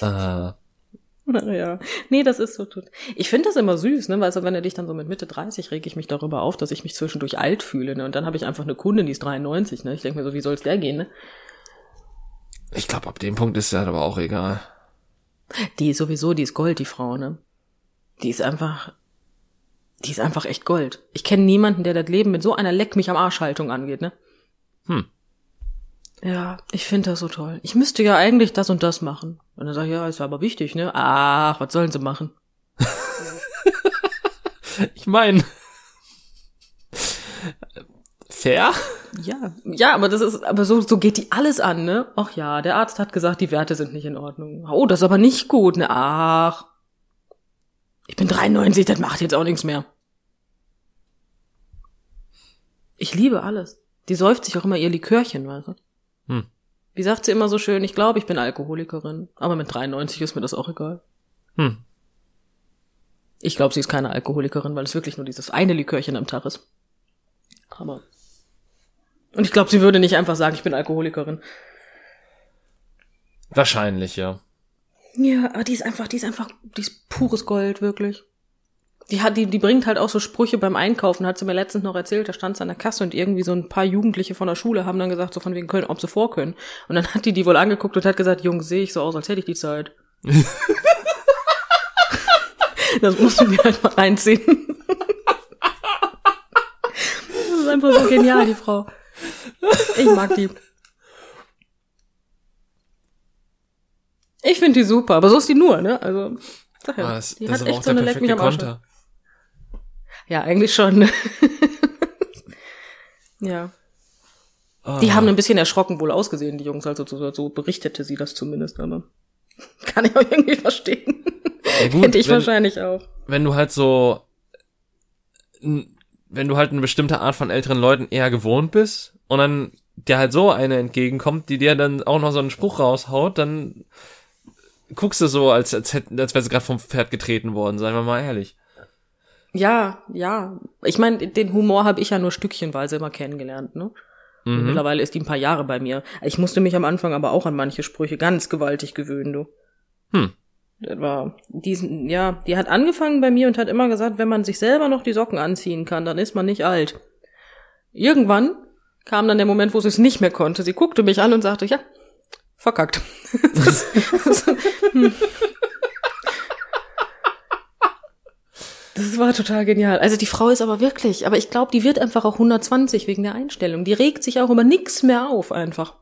Aha. Aha. Ja, nee, das ist so tut. Ich finde das immer süß, ne? Weil also, wenn du dich dann so mit Mitte 30 reg ich mich darüber auf, dass ich mich zwischendurch alt fühle, ne? Und dann habe ich einfach eine Kundin, die ist 93, ne? Ich denke mir so, wie soll's der gehen, ne? Ich glaube, ab dem Punkt ist ja aber auch egal. Die ist sowieso, die ist Gold, die Frau, ne? Die ist einfach, die ist einfach echt Gold. Ich kenne niemanden, der das Leben mit so einer Leck mich am Arsch Haltung angeht, ne? Hm. Ja, ich finde das so toll. Ich müsste ja eigentlich das und das machen. Und dann sag ich, ja, ist aber wichtig, ne? Ach, was sollen sie machen? (laughs) ich meine, fair? Ja, ja, aber das ist, aber so, so geht die alles an, ne? Ach ja, der Arzt hat gesagt, die Werte sind nicht in Ordnung. Oh, das ist aber nicht gut, ne? Ach. Ich bin 93, das macht jetzt auch nichts mehr. Ich liebe alles. Die säuft sich auch immer ihr Likörchen, weißt du? Hm. Wie sagt sie immer so schön, ich glaube, ich bin Alkoholikerin. Aber mit 93 ist mir das auch egal. Hm. Ich glaube, sie ist keine Alkoholikerin, weil es wirklich nur dieses eine Likörchen am Tag ist. Aber. Und ich glaube, sie würde nicht einfach sagen, ich bin Alkoholikerin. Wahrscheinlich, ja. Ja, aber die ist einfach, die ist einfach, die ist pures Gold, wirklich die hat, die, die bringt halt auch so Sprüche beim Einkaufen, hat sie mir letztens noch erzählt, da stand sie an der Kasse und irgendwie so ein paar Jugendliche von der Schule haben dann gesagt, so von wegen können, ob sie vor können. Und dann hat die die wohl angeguckt und hat gesagt, Jungs, sehe ich so aus, als hätte ich die Zeit. (laughs) das musst du mir halt mal reinziehen. das ist einfach so genial, die Frau. Ich mag die. Ich finde die super, aber so ist die nur, ne? Also, sag ja, ah, das, die das hat echt so eine Leck mich am Arsch. Ja, eigentlich schon. (laughs) ja. Oh. Die haben ein bisschen erschrocken wohl ausgesehen, die Jungs, also so, so berichtete sie das zumindest, aber (laughs) kann ich auch irgendwie verstehen. Ja, gut, Hätte ich wenn, wahrscheinlich auch. Wenn du halt so, wenn du halt eine bestimmte Art von älteren Leuten eher gewohnt bist und dann dir halt so eine entgegenkommt, die dir dann auch noch so einen Spruch raushaut, dann guckst du so, als, als, hätten, als wäre sie gerade vom Pferd getreten worden, seien wir mal ehrlich. Ja, ja. Ich meine, den Humor habe ich ja nur stückchenweise immer kennengelernt, ne? Mhm. Mittlerweile ist die ein paar Jahre bei mir. Ich musste mich am Anfang aber auch an manche Sprüche ganz gewaltig gewöhnen, du. Hm. Das war diesen, ja, die hat angefangen bei mir und hat immer gesagt, wenn man sich selber noch die Socken anziehen kann, dann ist man nicht alt. Irgendwann kam dann der Moment, wo sie es nicht mehr konnte. Sie guckte mich an und sagte, ja, verkackt. (laughs) das, das, hm. Das war total genial. Also die Frau ist aber wirklich, aber ich glaube, die wird einfach auch 120 wegen der Einstellung. Die regt sich auch über nichts mehr auf einfach.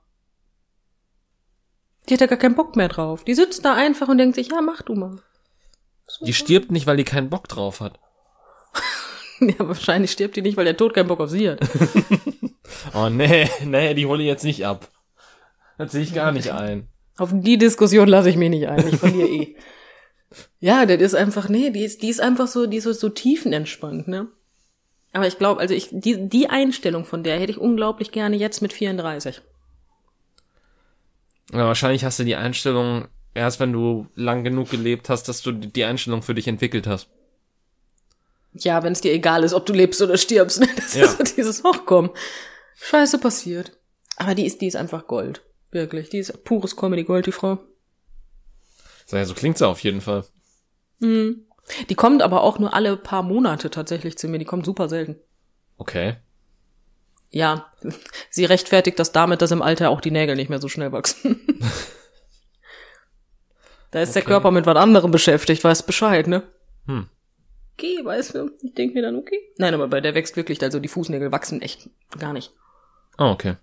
Die hat ja gar keinen Bock mehr drauf. Die sitzt da einfach und denkt sich, ja, mach du mal. Die stirbt nicht, weil die keinen Bock drauf hat. (laughs) ja, wahrscheinlich stirbt die nicht, weil der Tod keinen Bock auf sie hat. (laughs) oh nee, nee, die hole ich jetzt nicht ab. Das sehe ich gar nicht ein. Auf die Diskussion lasse ich mich nicht ein. Ich verliere eh. (laughs) Ja, das ist einfach, nee, die ist, die ist einfach so, die ist so, so tiefenentspannt, ne? Aber ich glaube, also ich, die, die Einstellung von der hätte ich unglaublich gerne jetzt mit 34. Ja, wahrscheinlich hast du die Einstellung erst, wenn du lang genug gelebt hast, dass du die Einstellung für dich entwickelt hast. Ja, wenn es dir egal ist, ob du lebst oder stirbst, (laughs) ne? Das ja. ist so dieses Hochkommen. Scheiße passiert. Aber die ist, die ist einfach Gold. Wirklich. Die ist pures Comedy Gold, die Frau. So, ja, so klingt's ja auf jeden Fall. Mhm. Die kommt aber auch nur alle paar Monate tatsächlich zu mir. Die kommt super selten. Okay. Ja, (laughs) sie rechtfertigt das damit, dass im Alter auch die Nägel nicht mehr so schnell wachsen. (laughs) da ist der Okay. Körper mit was anderem beschäftigt, weißt Bescheid, ne? Hm. Okay, weißt du, ich denke mir dann, okay. Nein, aber bei der wächst wirklich, also die Fußnägel wachsen echt gar nicht. Oh, okay.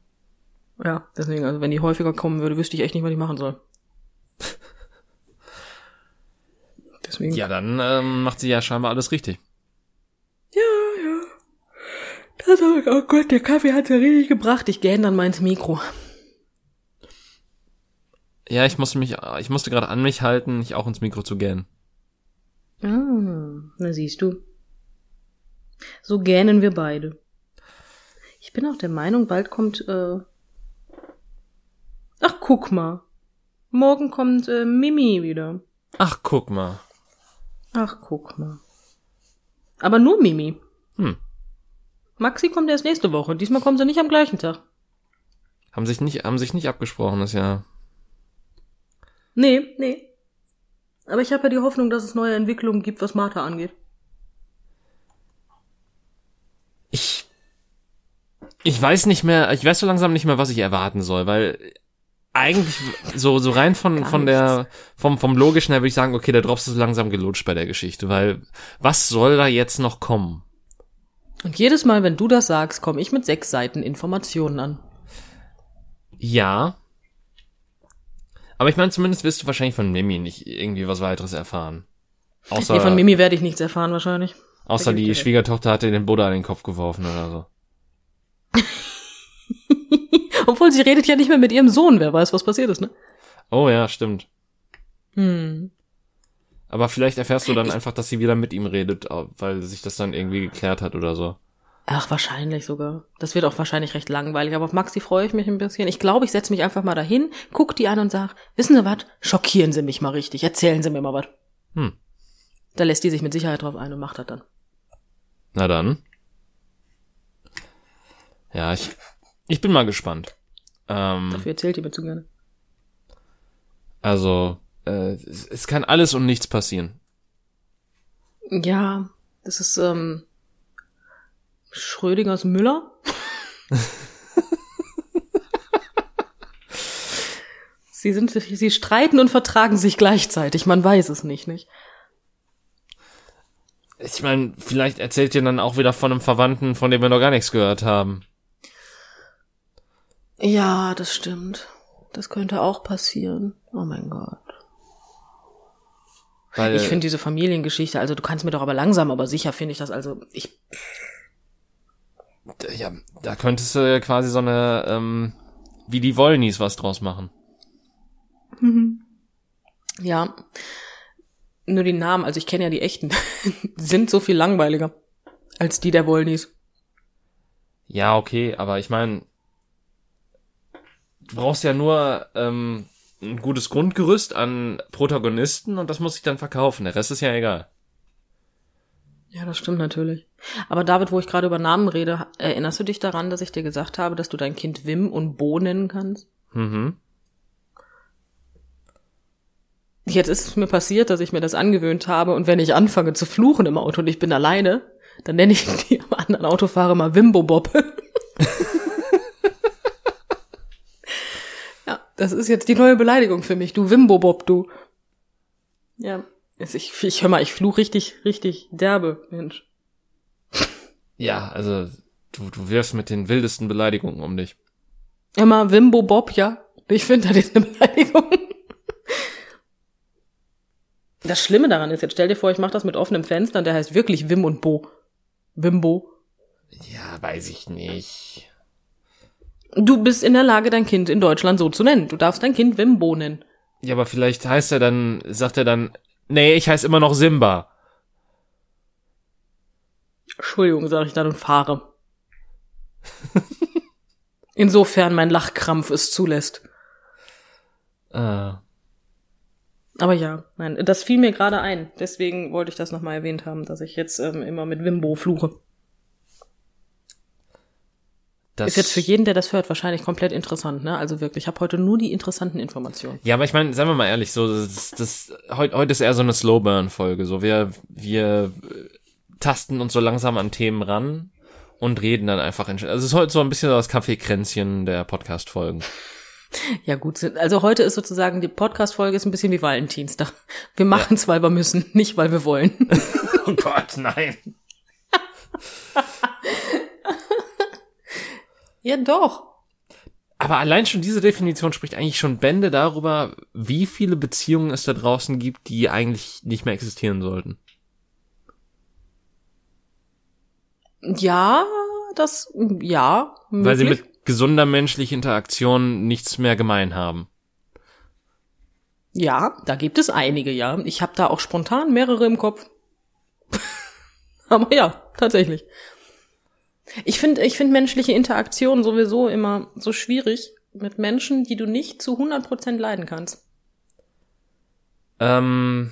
Ja, deswegen, also wenn die häufiger kommen würde, wüsste ich echt nicht, was ich machen soll. (laughs) Deswegen. Ja, dann ähm, macht sie ja scheinbar alles richtig. Ja, ja. Das, oh Gott, der Kaffee hat's ja richtig gebracht. Ich gähn dann mal ins Mikro. Ja, ich musste mich, ich musste gerade an mich halten, nicht auch ins Mikro zu gähnen. Ah, na siehst du. So gähnen wir beide. Ich bin auch der Meinung, bald kommt, äh Ach, guck mal. Morgen kommt äh, Mimi wieder. Ach, guck mal. Ach, guck mal. Aber nur Mimi. Hm. Maxi kommt erst nächste Woche. Diesmal kommt sie nicht am gleichen Tag. Haben sich nicht, haben sich nicht abgesprochen, ist ja. Nee, nee. Aber ich habe ja die Hoffnung, dass es neue Entwicklungen gibt, was Martha angeht. Ich. Ich weiß nicht mehr, ich weiß so langsam nicht mehr, was ich erwarten soll, weil eigentlich so, so rein von, Gar von der, vom, vom logischen her würde ich sagen, okay, der Drops ist langsam gelutscht bei der Geschichte, weil was soll da jetzt noch kommen? Und jedes Mal, wenn du das sagst, komme ich mit sechs Seiten Informationen an. Ja. Aber ich meine, zumindest wirst du wahrscheinlich von Mimi nicht irgendwie was weiteres erfahren. Außer, Nee, von Mimi werde ich nichts erfahren wahrscheinlich. außer die. Schwiegertochter hatte den Buddha in den Kopf geworfen oder so. (laughs) (laughs) Obwohl sie redet ja nicht mehr mit ihrem Sohn, wer weiß, was passiert ist, ne? Oh ja, stimmt. Hm. Aber vielleicht erfährst du dann einfach, dass sie wieder mit ihm redet, weil sich das dann irgendwie geklärt hat oder so. Ach, wahrscheinlich sogar. Das wird auch wahrscheinlich recht langweilig, aber auf Maxi freue ich mich ein bisschen. Ich glaube, ich setze mich einfach mal dahin, guck die an und sag, wissen Sie was? Schockieren Sie mich mal richtig, erzählen Sie mir mal was. Hm. Da lässt die sich mit Sicherheit drauf ein und macht das dann. Na dann. Ja, ich, ich bin mal gespannt. Ähm, Dafür erzählt die mir zu gerne. also, äh, es, es kann alles und nichts passieren. Ja, das ist ähm, Schrödingers Müller. (laughs) sie sind, sie streiten und vertragen sich gleichzeitig. Man weiß es nicht, nicht? Ich meine, vielleicht erzählt ihr dann auch wieder von einem Verwandten, von dem wir noch gar nichts gehört haben. Ja, das stimmt. Das könnte auch passieren. Oh mein Gott. Weil, Ich finde diese Familiengeschichte, also du kannst mir doch aber langsam, aber sicher finde ich das, also ich, ja, da könntest du quasi so eine, ähm, wie die Wollnies was draus machen. ja, nur die Namen, also ich kenne ja die echten, (laughs) sind so viel langweiliger als die der Wollnies. Ja, okay, aber ich meine, du brauchst ja nur ähm, ein gutes Grundgerüst an Protagonisten und das muss ich dann verkaufen. Der Rest ist ja egal. Ja, das stimmt natürlich. Aber David, wo ich gerade über Namen rede, erinnerst du dich daran, dass ich dir gesagt habe, dass du dein Kind Wim und Bo nennen kannst? Mhm. Jetzt ist es mir passiert, dass ich mir das angewöhnt habe und wenn ich anfange zu fluchen im Auto und ich bin alleine, dann nenne ich die anderen Autofahrer mal Wimbo Bob. (laughs) das ist jetzt die neue Beleidigung für mich, du Wimbo Bob, du. Ja, ich, ich hör mal, ich fluch richtig, richtig derbe, Mensch. Ja, also du, du wirfst mit den wildesten Beleidigungen um dich. Immer Wimbo Bob, ja. Ich finde das (laughs) ist eine Beleidigung. Das Schlimme daran ist, jetzt stell dir vor, ich mache das mit offenem Fenster und der heißt wirklich Wim und Bo. Wimbo. Ja, weiß ich nicht. Du bist in der Lage, dein Kind in Deutschland so zu nennen. Du darfst dein Kind Wimbo nennen. Ja, aber vielleicht heißt er dann, sagt er dann, nee, ich heiße immer noch Simba. Entschuldigung, sage ich dann und fahre. (laughs) Insofern mein Lachkrampf es zulässt. Ah. Aber ja, nein, das fiel mir gerade ein. Deswegen wollte ich das nochmal erwähnt haben, dass ich jetzt ähm, immer mit Wimbo fluche. Das Ist jetzt für jeden, der das hört, wahrscheinlich komplett interessant, ne? Also wirklich, ich habe heute nur die interessanten Informationen. Ja, aber ich meine, sagen wir mal ehrlich, so das, das heute heute ist eher so eine Slowburn Folge, so wir wir äh, tasten uns so langsam an Themen ran und reden dann einfach in, also es ist heute so ein bisschen so das Kaffeekränzchen der Podcast Folgen. (laughs) Ja gut, also heute ist sozusagen die Podcast-Folge ist ein bisschen wie Valentinstag. Wir machen es, weil wir müssen, nicht weil wir wollen. (laughs) Oh Gott, nein. (laughs) ja doch. Aber allein schon diese Definition spricht eigentlich schon Bände darüber, wie viele Beziehungen es da draußen gibt, die eigentlich nicht mehr existieren sollten. Ja, das, ja, Weil sie möglich. mit gesunder menschlicher Interaktion nichts mehr gemein haben. Ja, da gibt es einige, ja. Ich habe da auch spontan mehrere im Kopf. (laughs) Aber ja, tatsächlich. Ich finde ich finde menschliche Interaktion sowieso immer so schwierig mit Menschen, die du nicht zu 100% leiden kannst. Ähm,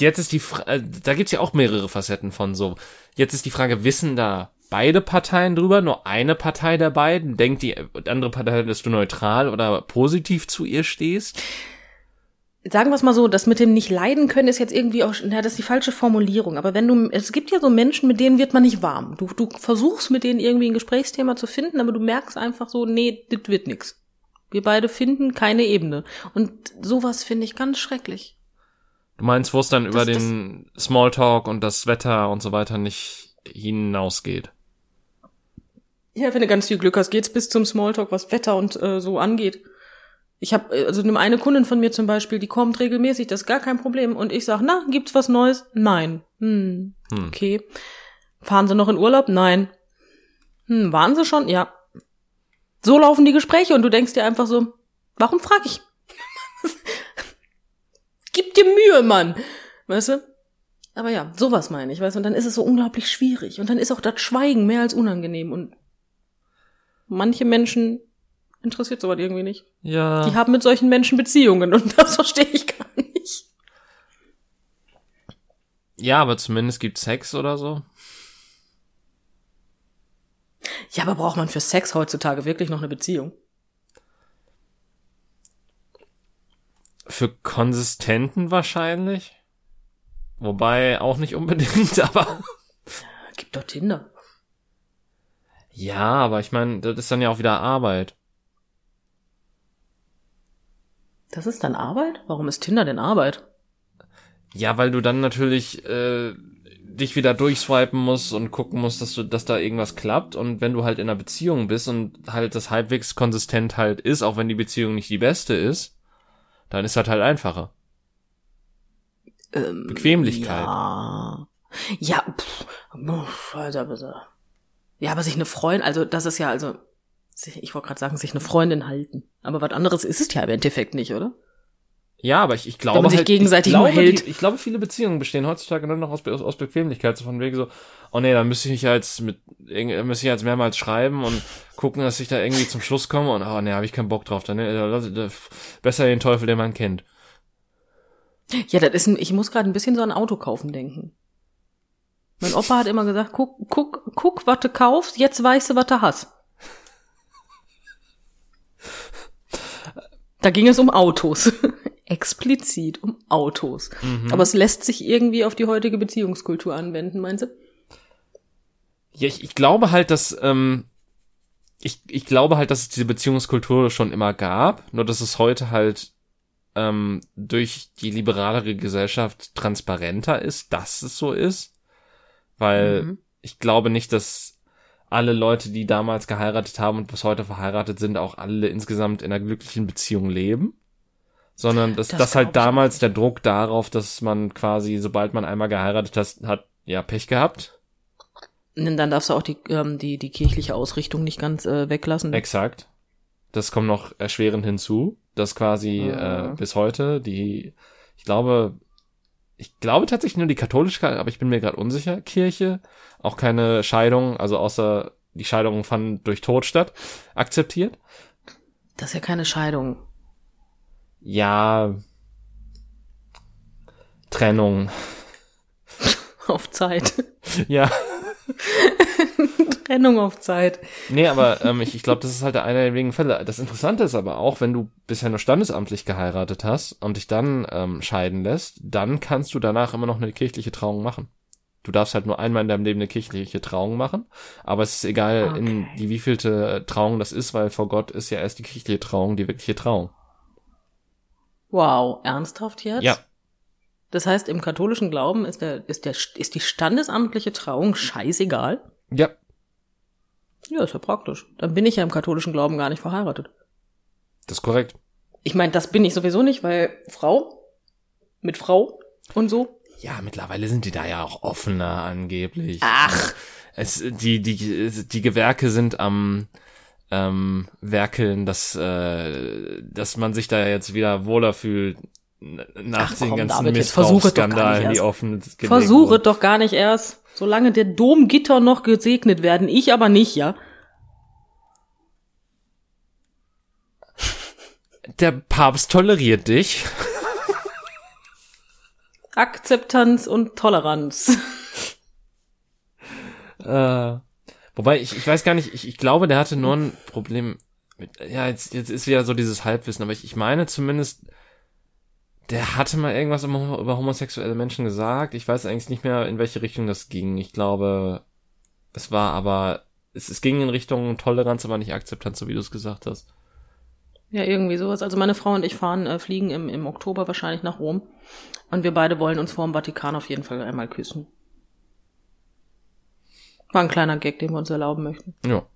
jetzt ist die Fra äh, da gibt's ja auch mehrere Facetten von so. Jetzt ist die Frage, wissen da beide Parteien drüber? Nur eine Partei der beiden? Denkt die andere Partei, dass du neutral oder positiv zu ihr stehst? Sagen wir es mal so, das mit dem nicht leiden können ist jetzt irgendwie auch, na, das ist die falsche Formulierung. Aber wenn du, es gibt ja so Menschen, mit denen wird man nicht warm. Du, du versuchst mit denen irgendwie ein Gesprächsthema zu finden, aber du merkst einfach so, nee, das wird nix. Wir beide finden keine Ebene. Und sowas finde ich ganz schrecklich. Du meinst, wo es dann über Das- den Smalltalk und das Wetter und so weiter nicht hinausgeht? Ja, wenn du ganz viel Glück hast, geht's bis zum Smalltalk, was Wetter und äh, so angeht. Ich habe also eine eine Kundin von mir zum Beispiel, die kommt regelmäßig, das ist gar kein Problem. Und ich sag, na, gibt's was Neues? Nein. Hm, Hm. okay. Fahren Sie noch in Urlaub? Nein. Hm, waren Sie schon? Ja. So laufen die Gespräche und du denkst dir einfach so, warum frag ich? (laughs) Gib dir Mühe, Mann. Weißt du? Aber ja, sowas meine ich, weißt du? Und dann ist es so unglaublich schwierig. Und dann ist auch das Schweigen mehr als unangenehm. Und manche Menschen interessiert sowas irgendwie nicht. Ja. Die haben mit solchen Menschen Beziehungen und (laughs) das verstehe ich gar nicht. Ja, aber zumindest gibt Sex oder so. Ja, aber braucht man für Sex heutzutage wirklich noch eine Beziehung? Für Konsistenten wahrscheinlich. Wobei auch nicht unbedingt, (laughs) aber. Gibt doch Tinder. Ja, aber ich meine, das ist dann ja auch wieder Arbeit. Das ist dann Arbeit? Warum ist Tinder denn Arbeit? Ja, weil du dann natürlich äh, dich wieder durchswipen musst und gucken musst, dass du, dass da irgendwas klappt. Und wenn du halt in einer Beziehung bist und halt das halbwegs konsistent halt ist, auch wenn die Beziehung nicht die beste ist, dann ist das halt einfacher. Ähm, Bequemlichkeit. Ja. Ja, pff, pff, Alter, bitte. Ja, aber sich eine Freundin, also das ist ja also, ich wollte gerade sagen, sich eine Freundin halten. Aber was anderes ist es ja im Endeffekt nicht, oder? Ja, aber ich, ich glaube man sich halt, gegenseitig nur glaube, hält. Die, ich glaube, viele Beziehungen bestehen heutzutage nur noch aus, aus, aus Bequemlichkeit, so von wegen so, oh nee, dann müsste ich jetzt mit, müsste ich jetzt mehrmals schreiben und gucken, dass ich da irgendwie zum Schluss komme und oh nee, habe ich keinen Bock drauf, dann äh, lass- äh, besser den Teufel, den man kennt. Ja, das ist ein, ich muss gerade ein bisschen so an Auto kaufen denken. Mein Opa hat immer gesagt, guck, guck, guck, was du kaufst, jetzt weißt du, was du hast. Da ging es um Autos. (laughs) Explizit um Autos. Aber es lässt sich irgendwie auf die heutige Beziehungskultur anwenden, meinst du? Ja, ich, ich glaube halt, dass ähm, ich, ich glaube halt, dass es diese Beziehungskultur schon immer gab, nur dass es heute halt ähm, durch die liberalere Gesellschaft transparenter ist, dass es so ist. Weil Mhm. ich glaube nicht, dass alle Leute, die damals geheiratet haben und bis heute verheiratet sind, auch alle insgesamt in einer glücklichen Beziehung leben. Sondern dass, Das dass halt damals der Druck darauf, dass man quasi, sobald man einmal geheiratet hat, hat ja Pech gehabt. Und dann darfst du auch die, ähm, die, die kirchliche Ausrichtung nicht ganz äh, weglassen. Exakt. Das kommt noch erschwerend hinzu, dass quasi Ah. äh, bis heute die, ich glaube, ich glaube tatsächlich nur die katholische, aber ich bin mir gerade unsicher, Kirche, auch keine Scheidung, also außer die Scheidung fand durch Tod statt, akzeptiert. Das ist ja keine Scheidung. Ja, Trennung. (laughs) Auf Zeit. Ja, (laughs) Trennung auf Zeit. Nee, aber ähm, ich, ich glaube, das ist halt einer der wenigen Fälle. Das Interessante ist aber auch, wenn du bisher nur standesamtlich geheiratet hast und dich dann ähm, scheiden lässt, dann kannst du danach immer noch eine kirchliche Trauung machen. Du darfst halt nur einmal in deinem Leben eine kirchliche Trauung machen, aber es ist egal, Okay. in die wievielte Trauung das ist, weil vor Gott ist ja erst die kirchliche Trauung die wirkliche Trauung. Wow, ernsthaft jetzt? Ja, Das heißt, im katholischen Glauben ist der, ist der, ist die standesamtliche Trauung scheißegal? ja, Ja, ist ja praktisch. Dann bin ich ja im katholischen Glauben gar nicht verheiratet. das ist korrekt. Ich meine, das bin ich sowieso nicht, weil Frau mit Frau und so. Ja, mittlerweile sind die da ja auch offener angeblich. Ach. Es, die, die, die Gewerke sind am ähm, Werkeln, dass, äh, dass man sich da jetzt wieder wohler fühlt nach Ach, den komm, ganzen Missbrauchsskandalen, die offen Versuche doch gar nicht erst. Solange der Domgitter noch gesegnet werden, ich aber nicht, ja. Der Papst toleriert dich. Akzeptanz und Toleranz. Äh, wobei, ich, ich weiß gar nicht, ich, ich glaube, der hatte nur ein Problem mit, ja, jetzt, jetzt ist wieder so dieses Halbwissen, aber ich, ich meine zumindest, der hatte mal irgendwas über, homosexuelle Menschen gesagt. Ich weiß eigentlich nicht mehr, in welche Richtung das ging. Ich glaube, es war aber, es, es ging in Richtung Toleranz, aber nicht Akzeptanz, so wie du es gesagt hast. Ja, irgendwie sowas. Also meine Frau und ich fahren, äh, fliegen im, im Oktober wahrscheinlich nach Rom. Und wir beide wollen uns vor dem Vatikan auf jeden Fall einmal küssen. War ein kleiner Gag, den wir uns erlauben möchten. Ja.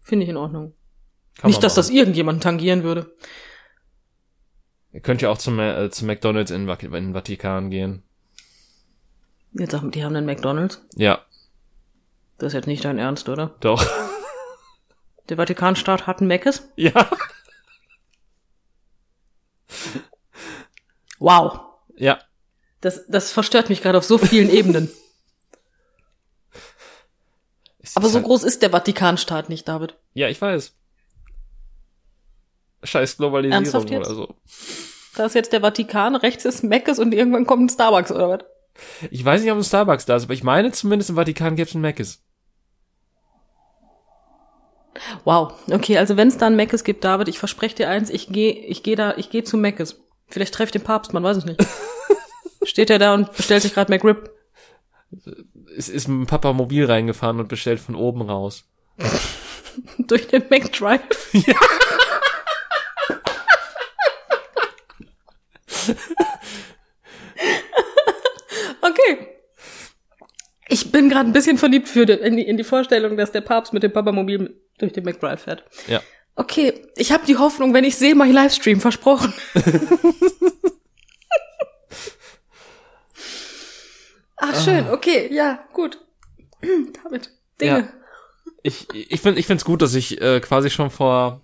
Finde ich in Ordnung. Kann Nicht, dass das irgendjemanden tangieren würde. Ihr könnt ja auch zum, äh, zum McDonalds in, in den Vatikan gehen. Jetzt sag die haben einen McDonalds. Ja, Das ist jetzt nicht dein Ernst, oder? doch. Der Vatikanstaat hat einen Meckes? (laughs) ja. Wow. Ja. Das, das verstört mich gerade auf so vielen Ebenen. (laughs) Aber so halt- groß ist der Vatikanstaat nicht, David. Ja, ich weiß. Scheiß Globalisierung Ernsthaft jetzt? oder so. Da ist jetzt der Vatikan, rechts ist Meckes und irgendwann kommt ein Starbucks, oder was? Ich weiß nicht, ob ein Starbucks da ist, aber ich meine zumindest im Vatikan gibt's einen Mc's. Wow. Okay, also wenn es da ein Meckes gibt, David, ich verspreche dir eins, ich gehe ich geh da, ich gehe zu Meckes. Vielleicht treffe ich den Papst, man weiß es nicht. (laughs) Steht er da und bestellt sich gerade McRib. Es ist mit dem Papa mobil reingefahren und bestellt von oben raus. (laughs) durch den McDrive. (laughs) (laughs) okay. Ich bin gerade ein bisschen verliebt für die, in, die, in die Vorstellung, dass der Papst mit dem Papamobil durch den McDrive fährt. Ja. Okay, ich habe die Hoffnung, wenn ich sehe, mach ich Livestream, versprochen. (laughs) Ach, schön, okay, ja, gut. (clears throat) Damit, Dinge. Ja. Ich, ich finde ich find's gut, dass ich äh, quasi schon vor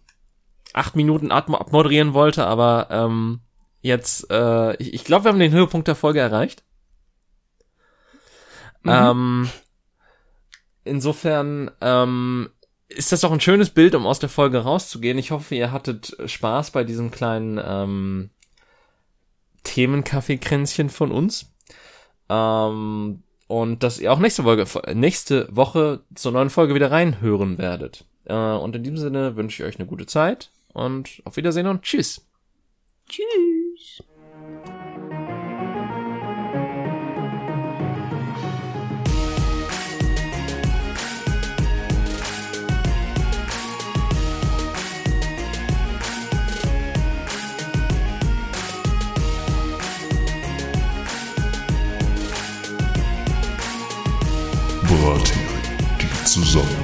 acht Minuten ab abmoderieren wollte, aber ähm, jetzt, äh, ich, ich glaube, wir haben den Höhepunkt der Folge erreicht. Ähm, insofern ähm, ist das doch ein schönes Bild, um aus der Folge rauszugehen. Ich hoffe, ihr hattet Spaß bei diesem kleinen ähm, Themenkaffeekränzchen von uns. Ähm, und dass ihr auch nächste Folge, nächste Woche zur neuen Folge wieder reinhören werdet. Äh, und in diesem Sinne wünsche ich euch eine gute Zeit und auf Wiedersehen und tschüss. Tschüss. dos.